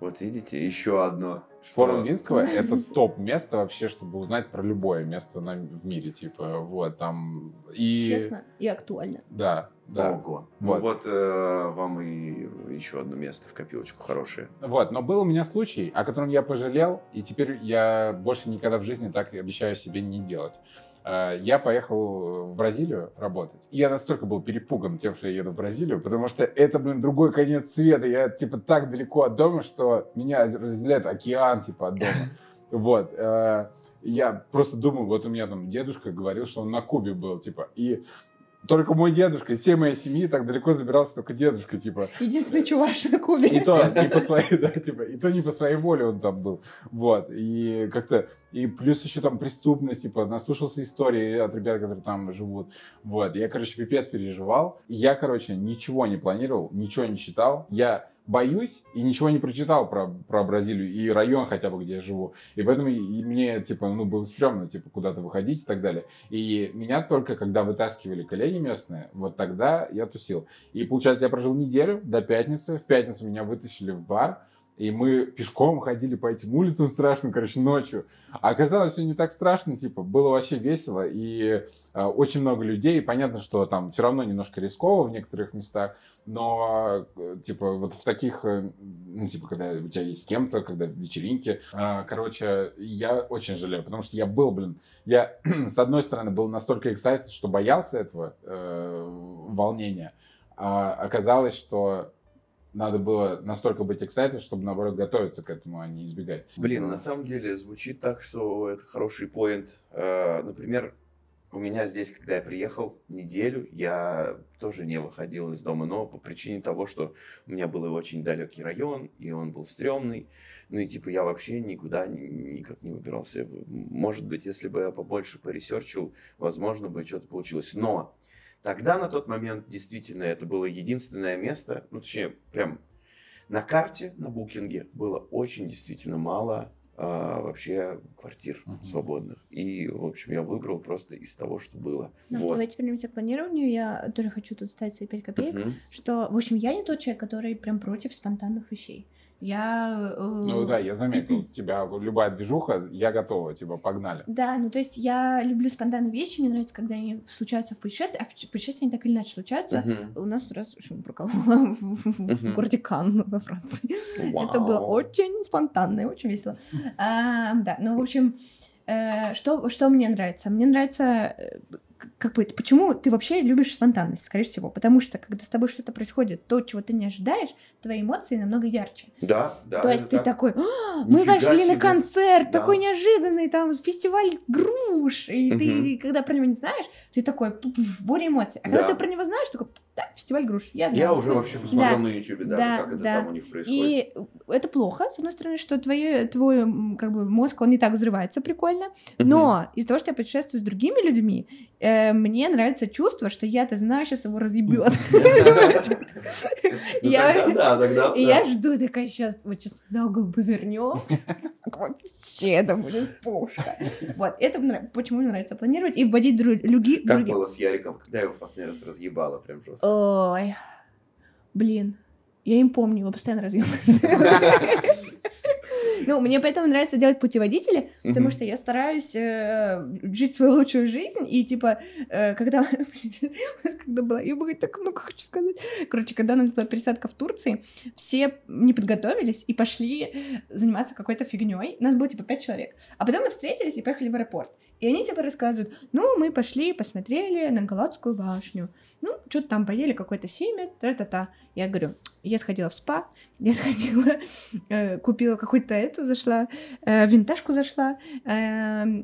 Speaker 2: Вот видите, еще одно.
Speaker 1: Форум Винского — это топ-место вообще, чтобы узнать про любое место на- в мире, типа, вот, там, и...
Speaker 3: Честно и актуально.
Speaker 1: Да, да.
Speaker 2: Ого.
Speaker 1: Вот.
Speaker 2: Ну вот э, вам и еще одно место в копилочку хорошее.
Speaker 1: Вот, но был у меня случай, о котором я пожалел, и теперь я больше никогда в жизни так обещаю себе не делать. Э, Я поехал в Бразилию работать. И я настолько был перепуган тем, что я еду в Бразилию, потому что это, блин, другой конец света. Я, типа, так далеко от дома, что меня разделяет океан, типа, от дома. Вот. э, Я просто думаю, вот у меня там дедушка говорил, что он на Кубе был, типа, и только мой дедушка, из всей моей семьи так далеко забирался только дедушка, типа.
Speaker 3: Единственный чуваш на
Speaker 1: И
Speaker 3: Кубе.
Speaker 1: то не по своей, да, типа, и то не по своей воле он там был. Вот. И как-то, и плюс еще там преступность, типа, наслушался истории от ребят, которые там живут. Вот. Я, короче, пипец переживал. Я, короче, ничего не планировал, ничего не читал. Я боюсь и ничего не прочитал про, про Бразилию и район хотя бы, где я живу. И поэтому и- мне, типа, ну, было стрёмно, типа, куда-то выходить и так далее. И меня только, когда вытаскивали коллеги местные, вот тогда я тусил. И, получается, я прожил неделю до пятницы. В пятницу меня вытащили в бар. И мы пешком ходили по этим улицам страшно, короче, ночью. А оказалось, все не так страшно, типа, было вообще весело. И э, очень много людей. И понятно, что там все равно немножко рисково в некоторых местах. Но, э, типа, вот в таких, э, ну, типа, когда у тебя есть с кем-то, когда вечеринки. э, короче, я очень жалею, потому что я был, блин, я, с одной стороны, был настолько excited, что боялся этого э, волнения. А оказалось, что надо было настолько быть excited, чтобы, наоборот, готовиться к этому, а не избегать.
Speaker 2: Блин, на самом деле звучит так, что это хороший point. Э, Например, у меня здесь, когда я приехал неделю, я тоже не выходил из дома, но по причине того, что у меня был очень далекий район, и он был стрёмный. Ну и типа я вообще никуда ни- никак не выбирался. Может быть, если бы я побольше поресерчил, возможно бы что-то получилось. Но тогда, на тот момент, действительно, это было единственное место, ну точнее, прям на карте, на букинге было очень действительно мало а, вообще квартир
Speaker 1: Мгм.
Speaker 2: свободных. И, в общем, я выбрал просто из того, что было.
Speaker 3: Ну,
Speaker 2: вот.
Speaker 3: давайте вернемся к планированию. Я тоже хочу тут ставить свои 5 копеек.
Speaker 2: Мгм.
Speaker 3: Что, в общем, я не тот человек, который прям против спонтанных вещей. Я... э,
Speaker 1: Ну да, я заметил, тебя любая движуха, я готова, типа, погнали.
Speaker 3: Да, ну то есть я люблю спонтанные вещи, мне нравится, когда они случаются в путешествии, а в путешествии они так или иначе случаются.
Speaker 2: Мгм.
Speaker 3: У нас тут раз шум прокололо в, в- в городе Канн во Франции. Это было
Speaker 2: Вау.
Speaker 3: очень спонтанно и очень весело. А, да, ну, в общем, э, что, что мне нравится? Мне нравится, э, как бы, почему ты вообще любишь спонтанность, скорее всего? Потому что, когда с тобой что-то происходит, то, чего ты не ожидаешь, твои эмоции намного ярче.
Speaker 2: Да, да.
Speaker 3: То есть ты
Speaker 2: так.
Speaker 3: такой, «А, мы вошли
Speaker 2: себе».
Speaker 3: на концерт,
Speaker 2: Да.
Speaker 3: такой неожиданный, там, фестиваль груш, и
Speaker 2: Мгм.
Speaker 3: ты, когда про него не знаешь, ты такой, буря эмоций. А когда
Speaker 2: Да.
Speaker 3: ты про него знаешь, такой, да, фестиваль груш, я
Speaker 2: Я
Speaker 3: знаю».
Speaker 2: уже вообще посмотрел
Speaker 3: да.
Speaker 2: на YouTube даже,
Speaker 3: Да,
Speaker 2: как это
Speaker 3: да.
Speaker 2: там у них происходит.
Speaker 3: И это плохо, с одной стороны, что твое, твой как бы, мозг, он не так взрывается прикольно, но из-за того, что я путешествую с другими людьми, э, мне нравится чувство, что я-то знаю, сейчас его разъебет.
Speaker 2: Ну,
Speaker 3: И я жду, такая, сейчас, вот сейчас за угол повернем. Вообще, это будет пушка. Вот, это почему мне нравится планировать и вводить дру- люги-
Speaker 2: Как
Speaker 3: других.
Speaker 2: было с Яриком, когда я его в последний раз разъебало прям жестко.
Speaker 3: Ой, блин, я не помню, его постоянно разъебывают. Ну, мне поэтому нравится делать путеводители, потому что я стараюсь э, жить свою лучшую жизнь, и типа, э, когда... когда была... Я бы так много хочу сказать. Короче, когда у нас была пересадка в Турции, все не подготовились и пошли заниматься какой-то фигней. У нас было типа пять человек. А потом мы встретились и поехали в аэропорт. И они типа рассказывают, ну, мы пошли, посмотрели на Галатскую башню. Ну, что-то там поели, какой-то семя, тра-та-та. Я говорю, я сходила в спа, я сходила, э, купила какую-то эту, зашла, э, винтажку зашла,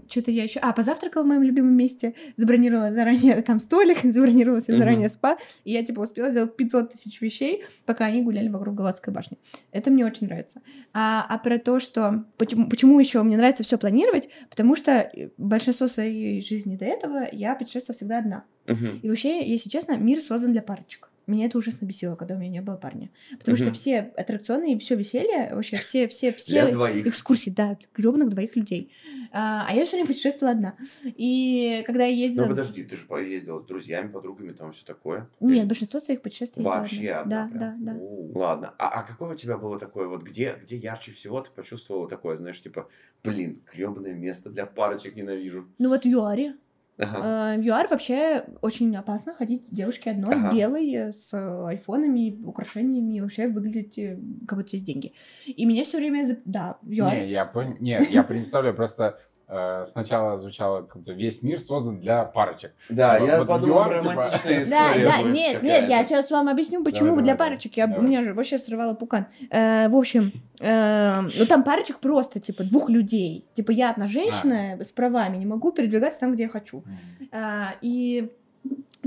Speaker 3: что-то я еще... А, позавтракала в моем любимом месте, забронировала заранее там столик, забронировала себе заранее спа, и я, типа, успела сделать 500 тысяч вещей, пока они гуляли вокруг Галатской башни. Это мне очень нравится. А, а про то, что... Почему, почему еще мне нравится все планировать? Потому что э, большинство своей жизни до этого я путешествовала всегда одна.
Speaker 2: Мгм.
Speaker 3: И вообще, если честно, мир создан для парочек. Меня это ужасно бесило, когда у меня не было парня. Потому что все аттракционы и все веселье, вообще все, все, все экскурсии, да, гребаных двоих людей. А, а я время путешествовала одна. И когда я ездила...
Speaker 2: Ну подожди, ты же поездила с друзьями, подругами, там все такое.
Speaker 3: Нет, большинство своих путешествий
Speaker 2: Вообще
Speaker 3: одна. Да,
Speaker 2: прям?
Speaker 3: да, да.
Speaker 2: Ладно. А, а какое у тебя было такое, вот где, где ярче всего ты почувствовала такое, знаешь, типа, блин, гребаное место для парочек ненавижу.
Speaker 3: Ну вот в ЮАРе.
Speaker 2: Ага.
Speaker 3: В ЮАР вообще очень опасно ходить девушке одной,
Speaker 2: Ага.
Speaker 3: белой, э, с айфонами, украшениями, и вообще выглядеть э, как будто есть деньги. И меня все время... Да, в ЮАРе.
Speaker 1: Не, я понял. Нет, я представляю, просто сначала звучало, как будто весь мир создан для парочек.
Speaker 2: Да,
Speaker 1: Вот-
Speaker 2: я
Speaker 1: вот
Speaker 2: подумал,
Speaker 1: Юар, типа-
Speaker 2: романтичная
Speaker 3: Да,
Speaker 2: история
Speaker 3: да,
Speaker 2: будет
Speaker 3: нет, нет, я сейчас вам объясню, почему
Speaker 1: Давай,
Speaker 3: для
Speaker 1: давай,
Speaker 3: парочек. Я,
Speaker 1: давай.
Speaker 3: меня же вообще срывала пукан. Э, в общем, э, ну там парочек просто, типа, двух людей. Типа, я одна женщина с правами, не могу передвигаться там, где я хочу. А, и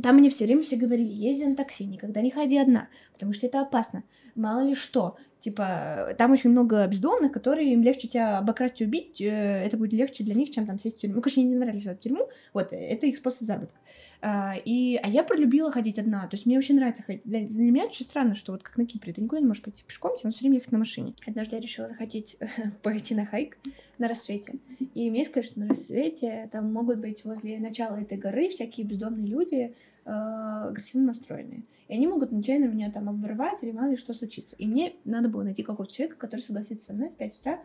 Speaker 3: там мне все время все говорили, езди на такси, никогда не ходи одна, потому что это опасно. Мало ли что. Типа, там очень много бездомных, которые им легче тебя обокрасть и убить. э, Это будет легче для них, чем там сесть в тюрьму. Ну, конечно, они не нравились в тюрьму. Вот, э, это их способ заработка. А, и, а я пролюбила ходить одна. То есть мне очень нравится ходить. Для, для меня очень странно, что вот как на Кипре, ты никуда не можешь пойти пешком, тебе все время ехать на машине. Однажды я решила захотеть пойти на хайк на рассвете. И мне сказали, что на рассвете там могут быть возле начала этой горы всякие бездомные люди, э, агрессивно настроенные. И они могут нечаянно меня там обворовать или мало ли что случится. И мне надо было найти какого-то человека, который согласится со мной в 5 утра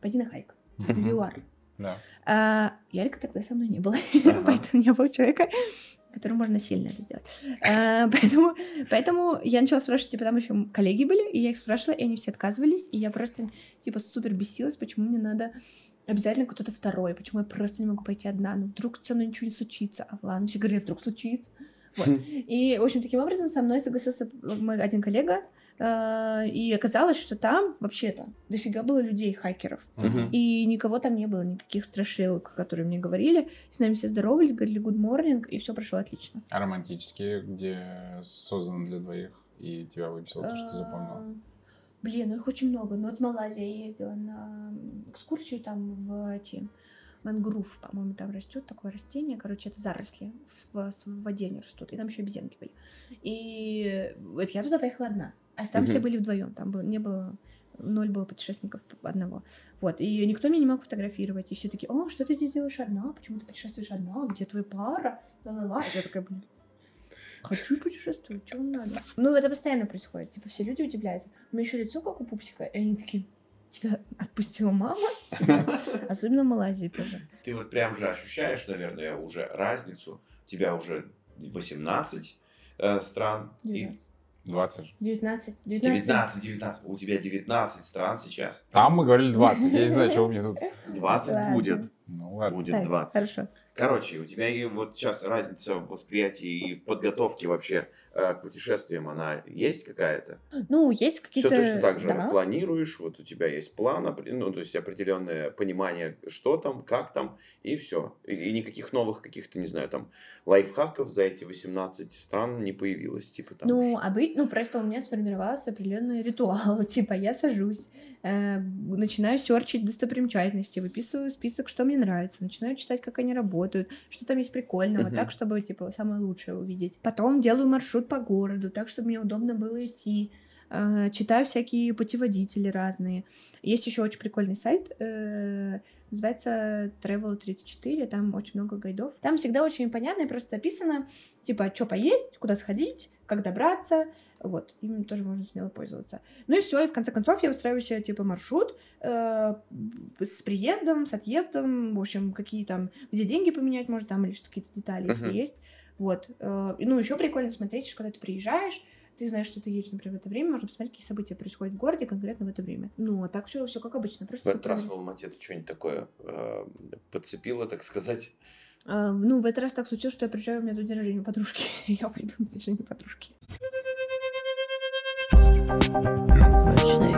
Speaker 3: пойти на хайк. В. ЮАР.
Speaker 1: Да.
Speaker 3: А, Ярика тогда со мной не было.
Speaker 2: Ага.
Speaker 3: Поэтому не было человека, которому можно сильно это сделать. А, Поэтому, поэтому я начала спрашивать, типа, там еще коллеги были, и я их спрашивала, и они все отказывались, и я просто, типа, супер бесилась, почему мне надо обязательно кто-то второй, почему я просто не могу пойти одна, ну вдруг со мной ничего не случится, а ладно, все говорили, вдруг случится. Вот. И, в общем, таким образом со мной согласился мой один коллега, Э, И оказалось, что там вообще-то дофига было людей, хакеров. И никого там не было, никаких страшилок, которые мне говорили. С нами все здоровались, говорили good morning, и все прошло отлично.
Speaker 1: А романтические, где созданы для двоих, и тебя выписало то, что ты запомнила.
Speaker 3: А, Блин, ну их очень много. Ну вот в Малайзии я ездила на экскурсию там в эти мангрув, по-моему, там растет такое растение, короче, это заросли в, в- в воде они растут, и там еще обезьянки были. И вот я туда поехала одна, а там все
Speaker 2: Мгм.
Speaker 3: были вдвоем, там было, не было ноль было путешественников одного. Вот, и никто меня не мог фотографировать. И все такие, о, что ты здесь делаешь одна? Почему ты путешествуешь одна? Где твоя пара? Ла-ла-ла. И Я такая, блин, хочу путешествовать, вам надо? Ну, это постоянно происходит. Типа, все люди удивляются. У меня еще лицо, как у пупсика, и они такие, тебя отпустила мама? Особенно в Малайзии тоже.
Speaker 2: Ты вот прям же ощущаешь, наверное, уже разницу. У тебя уже 18 э, стран. И
Speaker 3: 19.
Speaker 1: 20.
Speaker 3: 19.
Speaker 2: 19, 19. У тебя 19 стран сейчас.
Speaker 1: Там мы говорили 20. Я не знаю, чего у меня тут.
Speaker 2: 20
Speaker 3: Ладно.
Speaker 2: будет.
Speaker 1: Ну ладно.
Speaker 2: Будет
Speaker 3: Так,
Speaker 2: 20.
Speaker 3: Хорошо.
Speaker 2: Короче, у тебя и вот сейчас разница в восприятии и в подготовке вообще э, к путешествиям, она есть какая-то?
Speaker 3: Ну, есть
Speaker 2: Все
Speaker 3: какие-то...
Speaker 2: точно так же
Speaker 3: да.
Speaker 2: планируешь, вот у тебя есть план, ну, то есть определенное понимание, что там, как там, и все. И, и никаких новых каких-то, не знаю, там, лайфхаков за эти 18 стран не появилось, типа там.
Speaker 3: Ну,
Speaker 2: что-
Speaker 3: а быть, ну, просто у меня сформировался определенный ритуал. Типа, я сажусь, э, начинаю серчить достопримечательности, выписываю список, что мне нравится, начинаю читать, как они работают, что там есть прикольного,
Speaker 2: Мгм.
Speaker 3: так, чтобы, типа, самое лучшее увидеть. Потом делаю маршрут по городу, так, чтобы мне удобно было идти. Э, читаю всякие путеводители разные. Есть еще очень прикольный сайт, э, называется Travel 34, там очень много гайдов. Там всегда очень понятно и просто описано, типа, что поесть, куда сходить, как добраться, вот, им тоже можно смело пользоваться. Ну и все, и в конце концов я устраиваю себе, типа, маршрут э, с приездом, с отъездом, в общем, какие там, где деньги поменять может, там, или что какие-то детали, если
Speaker 2: Мгм.
Speaker 3: есть. Вот. э, ну, еще прикольно смотреть, что когда ты приезжаешь, ты знаешь, что ты едешь, например, в это время, можно посмотреть, какие события происходят в городе конкретно в это время. Ну, а так все, все как обычно. Просто
Speaker 2: В этот раз в. Алмате ты что-нибудь такое э, подцепила, так сказать?
Speaker 3: А, ну, в этот раз так случилось, что я приезжаю, у меня тут день рождения подружки. я пойду на день рождения подружки.
Speaker 5: Неудачный.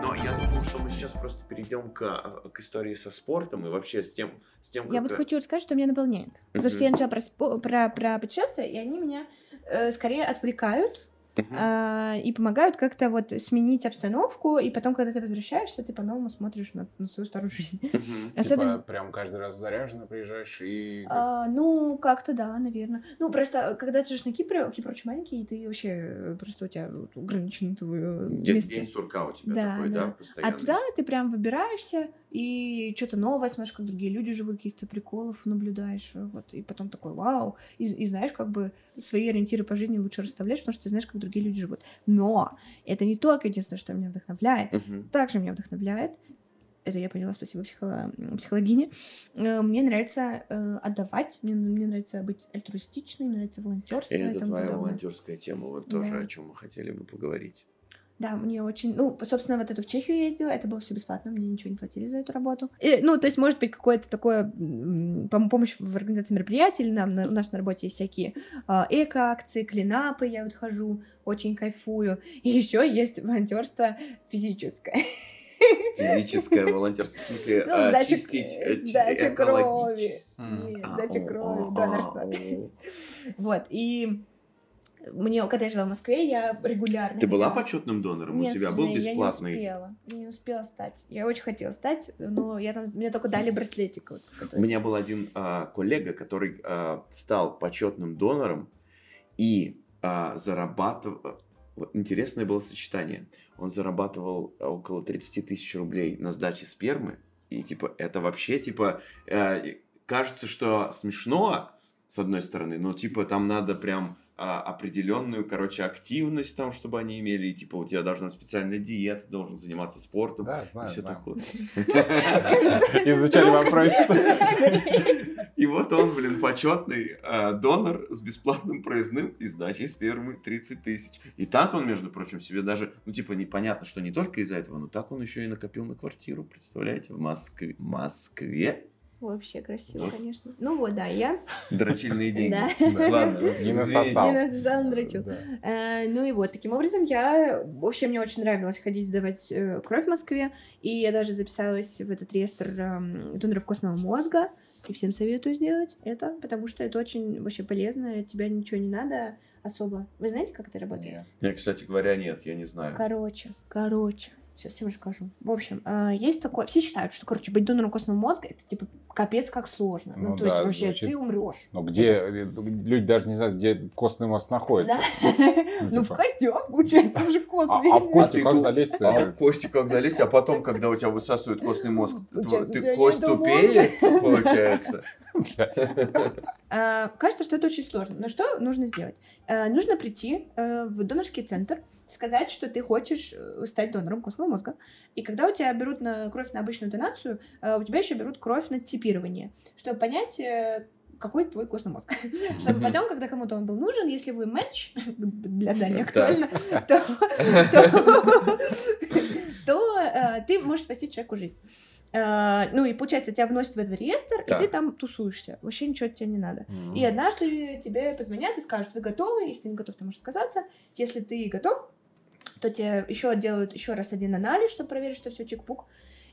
Speaker 2: Но я думаю, что мы сейчас просто перейдем к, а, к истории со спортом и вообще с тем, с тем
Speaker 3: Я
Speaker 2: как
Speaker 3: вот
Speaker 2: ты-
Speaker 3: хочу рассказать, что меня наполняет. Потому что я начала про, про, про путешествия, и они меня э, скорее отвлекают а, и помогают как-то вот сменить обстановку, и потом, когда ты возвращаешься, ты по-новому смотришь на, на свою старую жизнь.
Speaker 2: Мгм.
Speaker 3: Особенно...
Speaker 1: Типа, прям каждый раз заряженно приезжаешь и...
Speaker 3: А, ну, как-то да, наверное. Ну, просто, когда ты живешь на Кипре, Кипр очень маленький, и ты вообще, э, просто у тебя вот ограничено твое
Speaker 2: День,
Speaker 3: место.
Speaker 2: день сурка у тебя
Speaker 3: Да,
Speaker 2: такой, да,
Speaker 3: да.
Speaker 2: постоянно.
Speaker 3: А туда ты прям выбираешься и что-то новое смотришь, как другие люди живут, каких-то приколов наблюдаешь, вот, и потом такой вау, и, и знаешь, как бы свои ориентиры по жизни лучше расставляешь, потому что ты знаешь, как другие люди живут. Но это не только единственное, что меня вдохновляет.
Speaker 2: Мгм.
Speaker 3: Также меня вдохновляет, это я поняла, спасибо психоло- психологине, э, мне нравится э, отдавать, мне, мне нравится быть альтруистичной, мне нравится волонтерство.
Speaker 2: И это твоя
Speaker 3: подобное.
Speaker 2: волонтерская тема, вот тоже
Speaker 3: Да.
Speaker 2: о чем мы хотели бы поговорить.
Speaker 3: Да, мне очень... Ну, собственно, вот эту в Чехию ездила, это было все бесплатно, мне ничего не платили за эту работу. И, ну, то есть, может быть, какое-то такое помощь в организации мероприятий, или нам, на, у нас на работе есть всякие а, эко-акции, клинапы, я вот хожу, очень кайфую. И еще есть волонтерство физическое.
Speaker 2: Физическое волонтерство, в смысле,
Speaker 3: Ну,
Speaker 2: а,
Speaker 3: сдача-
Speaker 2: чистить э, ч-
Speaker 3: сдача крови. Нет, сдача крови, донорство. Вот, и мне, когда я жила в Москве, я регулярно...
Speaker 2: Ты была почетным донором?
Speaker 3: Нет,
Speaker 2: У тебя был бесплатный?
Speaker 3: Я не успела. Не успела стать. Я очень хотела стать, но я там мне только дали браслетик. Вот,
Speaker 2: У меня был один а, коллега, который а, стал почетным донором и а, зарабатывал... Интересное было сочетание. Он зарабатывал около 30 тысяч рублей на сдаче спермы. И, типа, это вообще, типа, э, кажется, что смешно, с одной стороны, но, типа, там надо прям а, определенную, короче, активность там, чтобы они имели. И, типа, у тебя должна быть специальная диета, должен заниматься спортом.
Speaker 1: Да,
Speaker 2: и
Speaker 1: знаю,
Speaker 2: все
Speaker 1: знаю.
Speaker 2: такое.
Speaker 1: Изучали вопрос.
Speaker 2: И вот он, блин, почетный э, донор с бесплатным проездным и сдачей спермы 30 тысяч. И так он, между прочим, себе даже, ну, типа, непонятно, что не только из-за этого, но так он еще и накопил на квартиру, представляете, в Москве. Москве?
Speaker 3: Вообще красиво, конечно. Ну вот, да, я
Speaker 2: Дрочильные деньги.
Speaker 3: Да.
Speaker 2: Ладно,
Speaker 1: Не насосал.
Speaker 3: Дрочу. Э, ну и вот, таким образом я... Вообще мне очень нравилось ходить сдавать э, кровь в Москве, и я даже записалась в этот реестр эм, доноров костного мозга, и всем советую сделать это, потому что это очень вообще полезно, тебя ничего не надо особо. Вы знаете, как это работает?
Speaker 1: Нет.
Speaker 2: Я, кстати говоря, нет, я не знаю.
Speaker 3: Короче, короче, сейчас всем расскажу. В общем, а, есть такое, все считают, что, короче, быть донором костного мозга это типа капец как сложно. Ну,
Speaker 1: Ну
Speaker 3: то
Speaker 1: да,
Speaker 3: есть вообще
Speaker 1: звучит-
Speaker 3: ты умрешь.
Speaker 1: Но где э, люди даже не знают, где костный мозг находится.
Speaker 3: Да. Ну, в
Speaker 1: типа.
Speaker 3: костях, получается, уже
Speaker 1: А,
Speaker 3: костный.
Speaker 1: а в кости
Speaker 2: ты
Speaker 1: как залезть-то?
Speaker 2: А в кости как залезть, а потом, когда у тебя высасывают костный мозг, ты кость тупеет, получается.
Speaker 3: А, Кажется, что это очень сложно. Но что нужно сделать? А, Нужно прийти э, в донорский центр, сказать, что ты хочешь э, стать донором костного мозга. И когда у тебя берут на кровь на обычную донацию, э, у тебя еще берут кровь на типирование, чтобы понять, э, какой твой костный мозг. Чтобы потом, когда кому-то он был нужен, если вы матч, для Дани актуально, то, ты можешь спасти человеку жизнь. Ну и получается, тебя вносят в этот реестр, и ты там тусуешься. Вообще ничего от тебя не надо. И однажды тебе позвонят и скажут, вы готовы? Если ты не готов, ты можешь отказаться. Если ты готов, то тебе еще делают еще раз один анализ, чтобы проверить, что все чик-пук.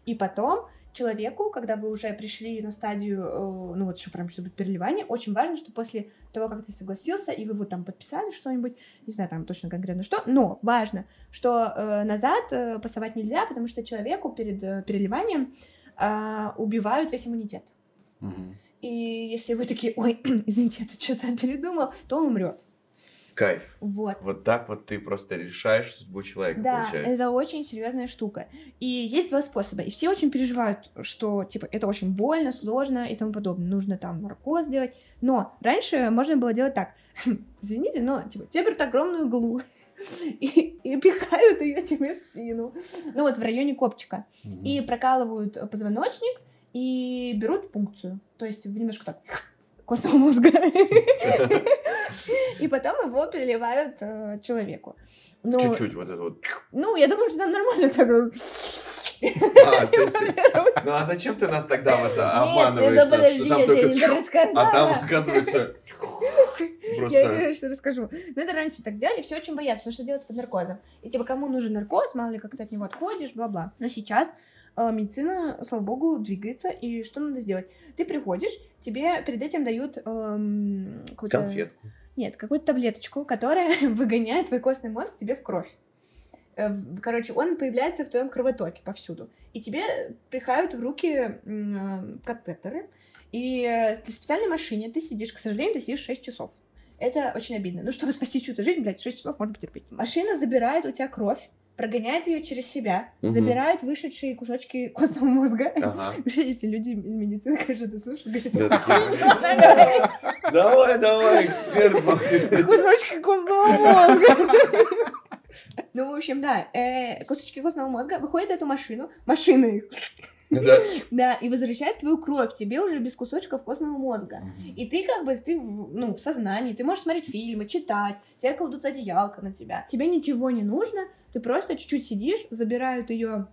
Speaker 3: И потом человеку, когда вы уже пришли на стадию, э, ну вот еще прям чтобы переливание, очень важно, что после того, как ты согласился, и вы вот там подписали что-нибудь, не знаю там точно конкретно что, но важно, что э, назад э, пасовать нельзя, потому что человеку перед э, переливанием убивают весь иммунитет.
Speaker 1: Мгм.
Speaker 3: И если вы такие, ой, извините, я тут что-то передумал, то он умрет.
Speaker 2: Кайф.
Speaker 3: Вот.
Speaker 2: Вот так вот ты просто решаешь судьбу человека,
Speaker 3: Да,
Speaker 2: получается.
Speaker 3: это очень серьезная штука. И есть два способа. И все очень переживают, что типа это очень больно, сложно и тому подобное. Нужно там наркоз делать. Но раньше можно было делать так. Извините, но типа тебе берут огромную иглу и, и пихают ее тебе в спину. Ну вот в районе копчика.
Speaker 1: Мгм.
Speaker 3: И прокалывают позвоночник и берут пункцию. То есть немножко так костного мозга. И потом его переливают э, человеку. Ну,
Speaker 2: Чуть-чуть вот это вот.
Speaker 3: ну, я думаю, что там нормально так.
Speaker 2: А, то есть- Ну а зачем ты нас тогда вот обманываешь, нас, что там
Speaker 3: подожди, я тебе не
Speaker 2: только...
Speaker 3: рассказала.
Speaker 2: А там, оказывается,
Speaker 3: Я
Speaker 2: просто...
Speaker 3: тебе что расскажу. Ну, это раньше так делали, все очень боятся, потому что делать под наркозом. И типа, кому нужен наркоз, мало ли, как ты от него отходишь, бла-бла. Но сейчас э, медицина, слава богу, двигается, и что надо сделать? Ты приходишь, тебе перед этим дают эм, какую-то...
Speaker 2: Конфетку.
Speaker 3: Нет, какую-то таблеточку, которая выгоняет твой костный мозг тебе в кровь. Э, Короче, он появляется в твоем кровотоке повсюду. И тебе пихают в руки э, катетеры. И ты в специальной машине, ты сидишь, к сожалению, ты сидишь 6 часов. Это очень обидно. Ну, чтобы спасти чью-то жизнь, блядь, 6 часов можно потерпеть. Машина забирает у тебя кровь, прогоняет ее через себя,
Speaker 2: Мгм.
Speaker 3: забирает вышедшие кусочки костного мозга.
Speaker 2: Ага.
Speaker 3: Если люди из медицины, конечно, это слушают, говорят,
Speaker 2: Да,
Speaker 3: «Ой,
Speaker 2: такие,
Speaker 3: она говорит,
Speaker 2: Давай, давай, эксперт.
Speaker 3: Кусочки костного мозга. Ну, в общем, да, э, кусочки костного мозга выходят эту машину, машина их,
Speaker 2: Да.
Speaker 3: да, и возвращает твою кровь тебе уже без кусочков костного мозга.
Speaker 1: Мгм.
Speaker 3: И ты как бы, ты в, ну, в сознании, ты можешь смотреть фильмы, читать, тебе кладут одеялко на тебя. Тебе ничего не нужно, ты просто чуть-чуть сидишь, забирают ее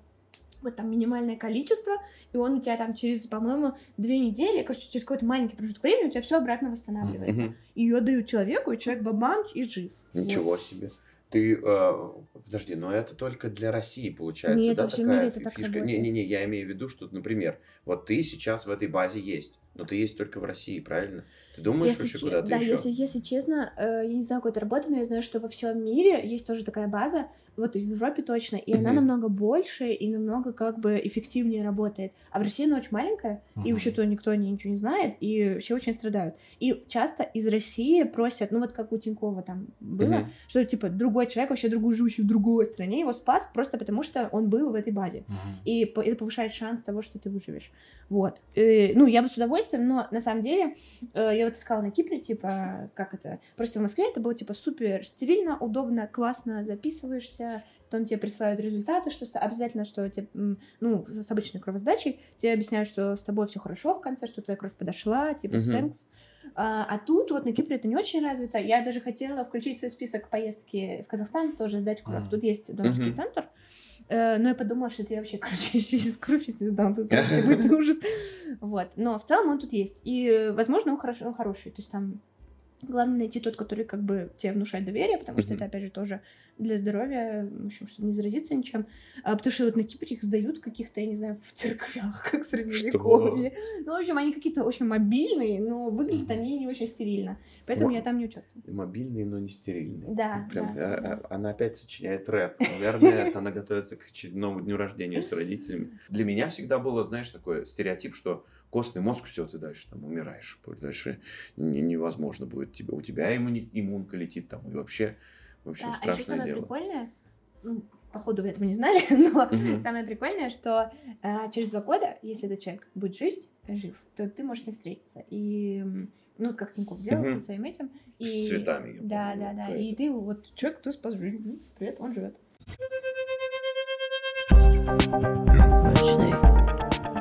Speaker 3: вот там минимальное количество, и он у тебя там через, по-моему, две недели, короче, через какой-то маленький промежуток времени у тебя все обратно восстанавливается.
Speaker 2: Мгм.
Speaker 3: Ее дают человеку, и человек бабанч и жив.
Speaker 2: Ничего себе. Ты, э, подожди, но это только для России получается,
Speaker 3: Нет,
Speaker 2: да,
Speaker 3: во всем
Speaker 2: такая
Speaker 3: мире это так
Speaker 2: фишка? Не-не-не, я имею в виду, что, например, вот ты сейчас в этой базе есть, но ты есть только в России, правильно? Ты думаешь
Speaker 3: Если
Speaker 2: вообще
Speaker 3: че-
Speaker 2: куда-то
Speaker 3: да,
Speaker 2: еще?
Speaker 3: если, если честно, э, я не знаю, как это работает, но я знаю, что во всем мире есть тоже такая база, вот в Европе точно, и она намного больше и намного как бы эффективнее работает. А в России она очень маленькая, и вообще-то никто ни- ничего не знает, и все очень страдают. И часто из России просят, ну вот как у Тинькова там было, что типа другой человек, вообще другой живущий в другой стране, его спас просто потому, что он был в этой базе. И это повышает шанс того, что ты выживешь. Вот. Э, ну, я бы с удовольствием, но на самом деле, э, я вот искала на Кипре, типа, как это... Просто в Москве это было, типа, супер стерильно, удобно, классно записываешься, потом тебе присылают результаты, что обязательно, что тебе, ну, с обычной кровосдачей, тебе объясняют, что с тобой все хорошо в конце, что твоя кровь подошла, типа, thanks. А, а тут вот на Кипре это не очень развито. Я даже хотела включить в свой список поездки в Казахстан, тоже сдать кровь.
Speaker 1: Мгм.
Speaker 3: Тут есть донорский
Speaker 2: Мгм.
Speaker 3: центр. Э, но я подумала, что это я вообще, короче, через кровь если сдам, тут будет ужас. Вот. Но в целом он тут есть. И, э, возможно, он хороший, он хороший. То есть там Главное найти тот, который как бы тебе внушает доверие, потому что
Speaker 2: Мгм.
Speaker 3: это, опять же, тоже для здоровья, в общем, чтобы не заразиться ничем. А, потому что вот на Кипре их сдают в каких-то, я не знаю, в церквях, как в средневековье. Ну, в общем, они какие-то очень мобильные, но выглядят они не очень стерильно. Поэтому
Speaker 2: Мо-
Speaker 3: я там не участвую.
Speaker 2: Мобильные, но не стерильные.
Speaker 3: Да,
Speaker 2: Прям,
Speaker 3: да,
Speaker 2: а-
Speaker 3: да.
Speaker 2: а- она опять сочиняет рэп. Наверное, она готовится к очередному дню рождения с родителями. Для меня всегда было, знаешь, такой стереотип, что костный мозг, все, ты дальше там умираешь. Дальше не- невозможно будет тебе. У тебя иммуни- иммунка летит там, и вообще, в общем,
Speaker 3: Да, а еще
Speaker 2: страшное
Speaker 3: самое
Speaker 2: дело.
Speaker 3: прикольное, ну, походу вы этого не знали, но
Speaker 2: Мгм.
Speaker 3: самое прикольное, что а, через два года, если этот человек будет жить, жив, то ты можешь с ним встретиться. И, ну, как Тинькофф делал
Speaker 2: Мгм.
Speaker 3: со своим этим. И...
Speaker 2: С цветами. я
Speaker 3: Да,
Speaker 2: помню,
Speaker 3: да, да. И ты вот человек, кто спас жизнь. Ну, Привет, он живет.
Speaker 5: Ночной.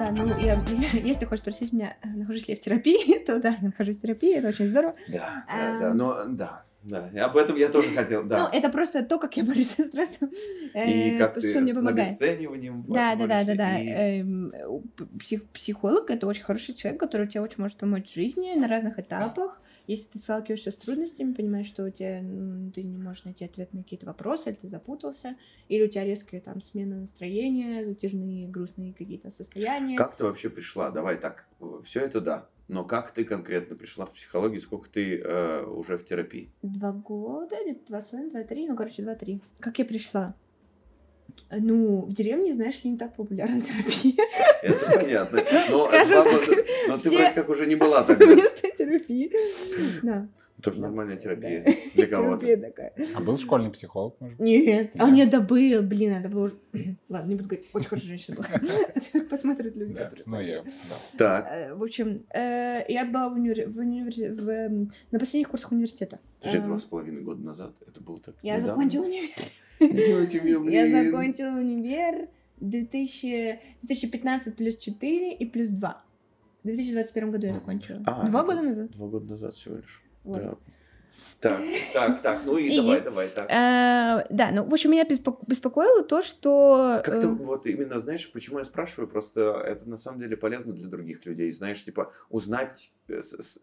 Speaker 3: Да, ну, я, если хочешь спросить меня, э, нахожусь ли я в терапии, то да, я нахожусь в терапии, это очень здорово.
Speaker 2: Да, да,
Speaker 3: Ам.
Speaker 2: да, но да, да. Об этом я тоже хотел,
Speaker 3: Ну,
Speaker 2: да.
Speaker 3: это просто то, как я борюсь со стрессом.
Speaker 2: И
Speaker 3: э,
Speaker 2: как ты
Speaker 3: мне
Speaker 2: с обесцениванием
Speaker 3: Да, да, да, да, да. Эм, психолог это очень хороший человек, который тебе очень может помочь в жизни на разных этапах. Если ты сталкиваешься с трудностями, понимаешь, что у тебя ты не можешь найти ответ на какие-то вопросы, или ты запутался, или у тебя резкая там смена настроения, затяжные грустные какие-то состояния.
Speaker 2: Как ты вообще пришла? Давай так, все это да. Но как ты конкретно пришла в психологию? Сколько ты э, уже в терапии?
Speaker 3: Два года, где-то два с половиной, два, три, ну, короче, два-три. Как я пришла? Ну, в деревне, знаешь не так популярна терапия.
Speaker 2: Это понятно. Но,
Speaker 3: Скажем
Speaker 2: два
Speaker 3: так,
Speaker 2: но ты
Speaker 3: все-
Speaker 2: вроде как уже не была тогда.
Speaker 3: терапии. Да.
Speaker 2: Тоже
Speaker 3: Да.
Speaker 2: нормальная терапия
Speaker 3: Да.
Speaker 2: для кого-то.
Speaker 3: Терапия такая.
Speaker 1: А был школьный психолог, может?
Speaker 3: Нет. А, нет, да был, блин, это было уже... Ладно, не буду говорить, очень хорошая женщина была. Посмотрят люди, которые
Speaker 1: Ну,
Speaker 3: знают.
Speaker 1: я, да.
Speaker 2: Так,
Speaker 3: Э, В общем, э, я была в универ- в универ- в, эм, на последних курсах университета.
Speaker 2: уже
Speaker 3: Э,
Speaker 2: два с половиной года назад это было так
Speaker 3: Я закончила универ.
Speaker 2: Делайте мне,
Speaker 3: Я закончила универ 2000 2015 плюс 4 и плюс 2. В 2021 году я закончила.
Speaker 2: А,
Speaker 3: Два года назад.
Speaker 2: Два года назад всего лишь.
Speaker 3: Вот.
Speaker 2: Да. Так, так, так, ну и
Speaker 3: И-
Speaker 2: давай, давай, так.
Speaker 3: Э, Да, ну, в общем, меня беспо- беспокоило то, что...
Speaker 2: Как-то
Speaker 3: э,
Speaker 2: вот именно, знаешь, почему я спрашиваю, просто это на самом деле полезно для других людей, знаешь, типа узнать э,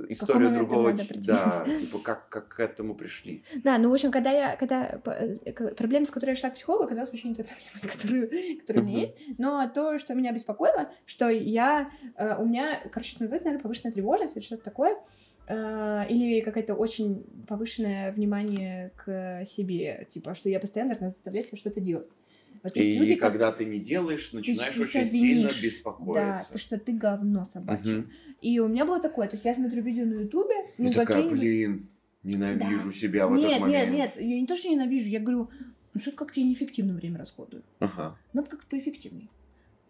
Speaker 2: историю другого, да, типа как, как к этому пришли.
Speaker 3: Да, ну, в общем, когда я, когда проблема, с которой я шла к психологу, оказалась вообще не той проблемой, которую, которая у меня есть, но то, что меня беспокоило, что я, у меня, короче, называется, наверное, повышенная тревожность или что-то такое, или какое-то очень повышенное внимание к себе, типа, что я постоянно должна заставлять себя что-то делать. Вот
Speaker 2: И
Speaker 3: люди, как-
Speaker 2: когда ты не делаешь, начинаешь
Speaker 3: ты
Speaker 2: очень сильно
Speaker 3: винишь. Да,
Speaker 2: беспокоиться.
Speaker 3: то, что ты говно собачье.
Speaker 2: Мгм.
Speaker 3: И у меня было такое, то есть я смотрю видео на ютубе, ну,
Speaker 2: И такая, блин, ненавижу себя в
Speaker 3: нет,
Speaker 2: этот момент.
Speaker 3: Нет, нет, я не то, что ненавижу, я говорю, ну что-то как-то я неэффективно время расходую.
Speaker 2: Ага.
Speaker 3: Надо как-то поэффективнее.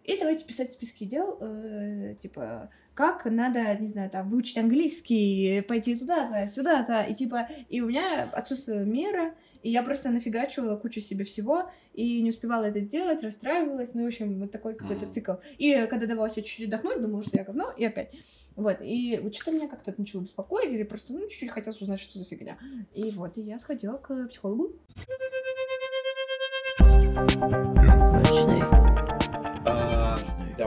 Speaker 3: И давайте писать списки дел, э, типа, как надо, не знаю, там, выучить английский, пойти туда-то, сюда-то, и типа, и у меня отсутствовала мера, и я просто нафигачивала кучу себе всего, и не успевала это сделать, расстраивалась, ну, в общем, вот такой какой-то
Speaker 1: Мгм.
Speaker 3: цикл. И когда давала себе чуть-чуть отдохнуть, думала, что я говно, и опять. Вот, и вот что-то меня как-то начало беспокоить, или просто, ну, чуть-чуть хотелось узнать, что за фигня. И вот, и я сходила к психологу.
Speaker 5: Ночной.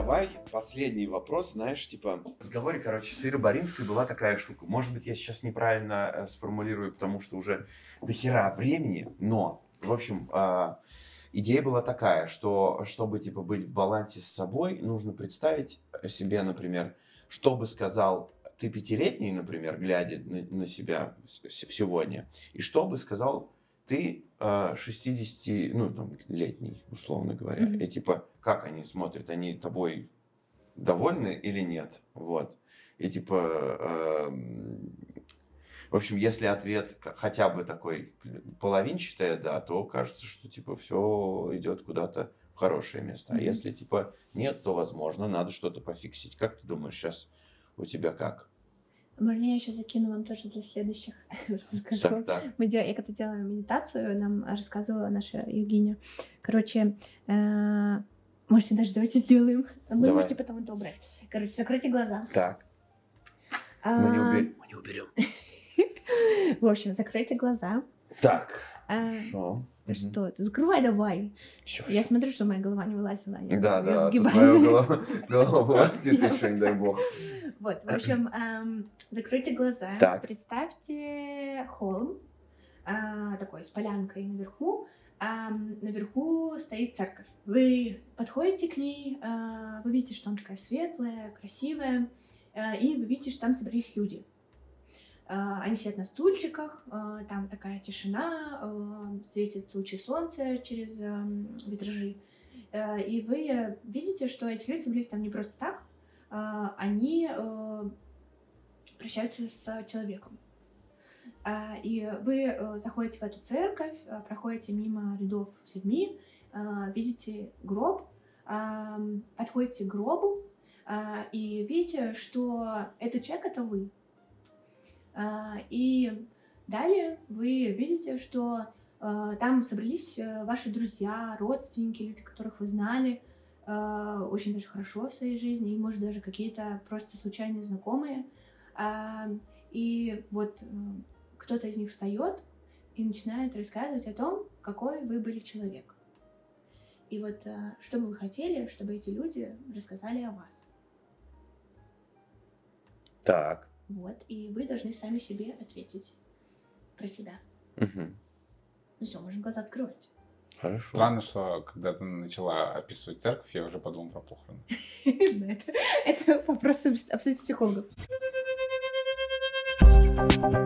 Speaker 2: Давай последний вопрос, знаешь, типа... В разговоре, короче, с Ирой Боринской была такая штука. Может быть, я сейчас неправильно э, сформулирую, потому что уже до хера времени, но, в общем, а, идея была такая, что чтобы, типа, быть в балансе с собой, нужно представить себе, например, что бы сказал ты пятилетний, например, глядя на, на себя сегодня, и что бы сказал ты э, 60, ну, там, летний, условно говоря,
Speaker 3: Мгм.
Speaker 2: и типа, как они смотрят, они тобой довольны или нет, вот, и типа, эм, в общем, если ответ хотя бы такой половинчатый, да, то кажется, что типа все идет куда-то в хорошее место, а
Speaker 3: Мгм.
Speaker 2: если типа нет, то возможно надо что-то пофиксить. Как ты думаешь сейчас у тебя как?
Speaker 3: Можно я еще закину вам тоже для следующих? Расскажу.
Speaker 2: Так, так.
Speaker 3: Мы дел... Я когда делала медитацию, нам рассказывала наша йогиня. Короче, э, можете даже давайте сделаем. Вы
Speaker 2: Давай.
Speaker 3: можете потом это убрать. Короче, закройте глаза.
Speaker 2: Так. Мы не,
Speaker 3: А,
Speaker 2: убер- мы не уберем.
Speaker 3: В общем, закройте глаза.
Speaker 2: Так.
Speaker 3: А,
Speaker 2: Хорошо. Мгм.
Speaker 3: Что ты? Закрывай давай.
Speaker 2: Всё,
Speaker 3: Я смотрю, что моя голова не вылазила. Я,
Speaker 2: Да,
Speaker 3: я
Speaker 2: да, тут
Speaker 3: сгибаюсь.
Speaker 2: моя голова, голова вылазит еще, не дай бог.
Speaker 3: Вот, в общем, эм, закройте глаза,
Speaker 2: Так.
Speaker 3: представьте холм, а, такой с полянкой наверху. Ам, наверху стоит церковь. Вы подходите к ней, а, вы видите, что она такая светлая, красивая, а, и вы видите, что там собрались люди. А, Они сидят на стульчиках, а, там такая тишина, а, светят лучи солнца через витражи. А, И вы э, видите, что эти люди собрались там не просто так, они э, прощаются с человеком. И вы э, заходите в эту церковь, э, проходите мимо рядов с людьми, видите гроб, подходите к гробу и видите, что этот человек — это вы. А, И далее вы видите, что э, там собрались э, ваши друзья, родственники, люди, которых вы знали, э, очень даже хорошо в своей жизни, и, может, даже какие-то просто случайные знакомые. А, И вот э, кто-то из них встает и начинает рассказывать о том, какой вы были человек. И вот э, что бы вы хотели, чтобы эти люди рассказали о вас.
Speaker 2: Так.
Speaker 3: Вот, и вы должны сами себе ответить про себя.
Speaker 2: Мгм.
Speaker 3: Ну все, можно глаза открывать.
Speaker 2: Хорошо.
Speaker 1: Странно, что когда ты начала описывать церковь, я уже подумал про похороны.
Speaker 3: Это- вопрос обсудить.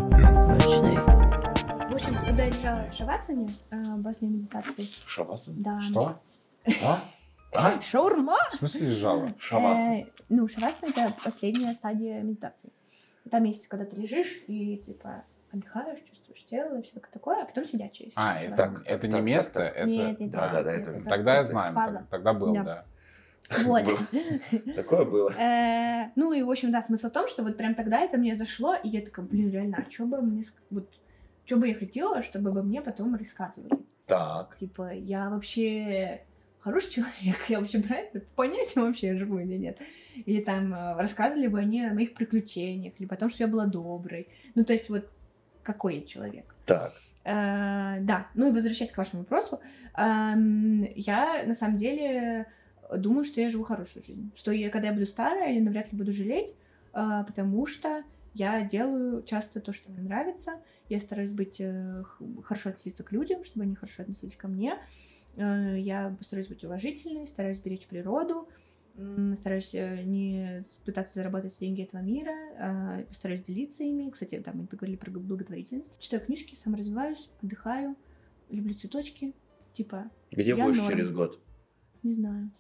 Speaker 5: Ночной.
Speaker 3: В общем, когда я лежала в шавасане после медитации,
Speaker 2: Шавасан?
Speaker 3: да.
Speaker 1: Что?
Speaker 2: А? А?
Speaker 3: Шаурма!
Speaker 1: В смысле лежала?
Speaker 2: Шавасан.
Speaker 3: Э, ну, шавасана — это последняя стадия медитации. Там есть, когда ты лежишь и, типа, отдыхаешь, чувствуешь тело и все такое, а потом есть
Speaker 1: А, это,
Speaker 2: Так,
Speaker 1: это
Speaker 2: так,
Speaker 1: не
Speaker 2: так,
Speaker 1: место,
Speaker 2: так.
Speaker 1: это...
Speaker 3: Нет, нет,
Speaker 2: Да, да, да,
Speaker 3: нет,
Speaker 2: это-
Speaker 1: Тогда я знаю, так- тогда был,
Speaker 3: Да.
Speaker 1: да.
Speaker 3: Вот.
Speaker 2: Такое было.
Speaker 3: Э, Ну и, в общем, да, смысл в том, что вот прям тогда это мне зашло, и я такая, блин, реально, а что бы мне... Вот, что бы я хотела, чтобы бы мне потом рассказывали?
Speaker 2: Так.
Speaker 3: Типа, я вообще хороший человек, я вообще правильно понятия вообще живу или нет. Или там э, рассказывали бы они о моих приключениях, или о том, что я была доброй. Ну, то есть вот какой я человек.
Speaker 2: Так.
Speaker 3: Э, да, ну и возвращаясь к вашему вопросу, эм, я на самом деле думаю, что я живу хорошую жизнь. Что я, когда я буду старая, я навряд ли буду жалеть, э, потому что я делаю часто то, что мне нравится. Я стараюсь быть хорошо относиться к людям, чтобы они хорошо относились ко мне. Э, я стараюсь быть уважительной, стараюсь беречь природу, стараюсь э, не пытаться заработать деньги этого мира, э, стараюсь делиться ими. Кстати, да, мы поговорили про благотворительность. Читаю книжки, саморазвиваюсь, отдыхаю, люблю цветочки. Типа,
Speaker 2: Где
Speaker 3: Я
Speaker 2: будешь
Speaker 3: норм.
Speaker 2: через год?
Speaker 3: не знаю.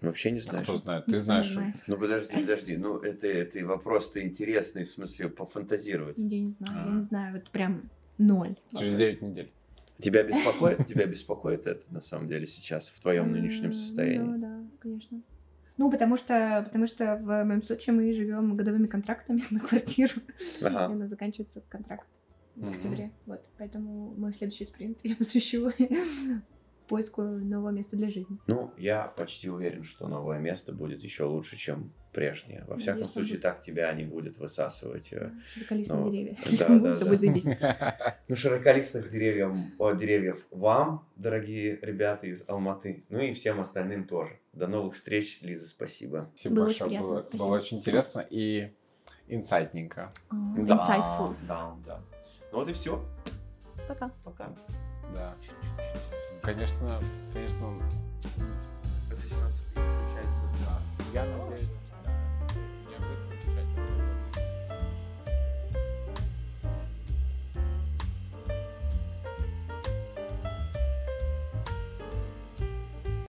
Speaker 2: Вообще не
Speaker 1: А
Speaker 2: знаешь.
Speaker 1: Кто знает?
Speaker 3: Никто
Speaker 1: Ты
Speaker 3: не
Speaker 1: знаешь,
Speaker 3: знает.
Speaker 2: Ну подожди, подожди. Ну это, это вопрос-то интересный, в смысле пофантазировать.
Speaker 3: Я не знаю, я
Speaker 1: А.
Speaker 3: не знаю, вот прям ноль.
Speaker 1: через 9 недель.
Speaker 2: Тебя беспокоит? Тебя беспокоит это на самом деле сейчас в твоем нынешнем состоянии?
Speaker 3: Да, да, конечно. Ну, потому что, потому что в моем случае мы живем годовыми контрактами на квартиру. И
Speaker 2: Ага.
Speaker 3: у нас заканчивается контракт в октябре. Вот, поэтому мой следующий спринт я посвящу поиску нового места для жизни.
Speaker 2: Ну, я почти уверен, что новое место будет еще лучше, чем прежнее. Во всяком
Speaker 3: Надеюсь,
Speaker 2: случае, так тебя не будет высасывать. э.
Speaker 3: Широколистные
Speaker 2: Ну,
Speaker 3: деревья.
Speaker 2: да, да,
Speaker 3: Все
Speaker 2: да.
Speaker 3: будет заебись.
Speaker 2: Ну, широколистных деревьев, о, деревьев вам, дорогие ребята из Алматы. Ну и всем остальным тоже. До новых встреч, Лиза, спасибо.
Speaker 1: Спасибо
Speaker 3: Было
Speaker 1: большое,
Speaker 3: очень
Speaker 1: было,
Speaker 3: Спасибо.
Speaker 1: было очень интересно и инсайтненько.
Speaker 3: Insightful.
Speaker 2: Да, да. Ну вот и все.
Speaker 3: Пока.
Speaker 2: Пока.
Speaker 1: Да. Конечно, конечно,
Speaker 2: у нас включается газ.
Speaker 1: я надеюсь.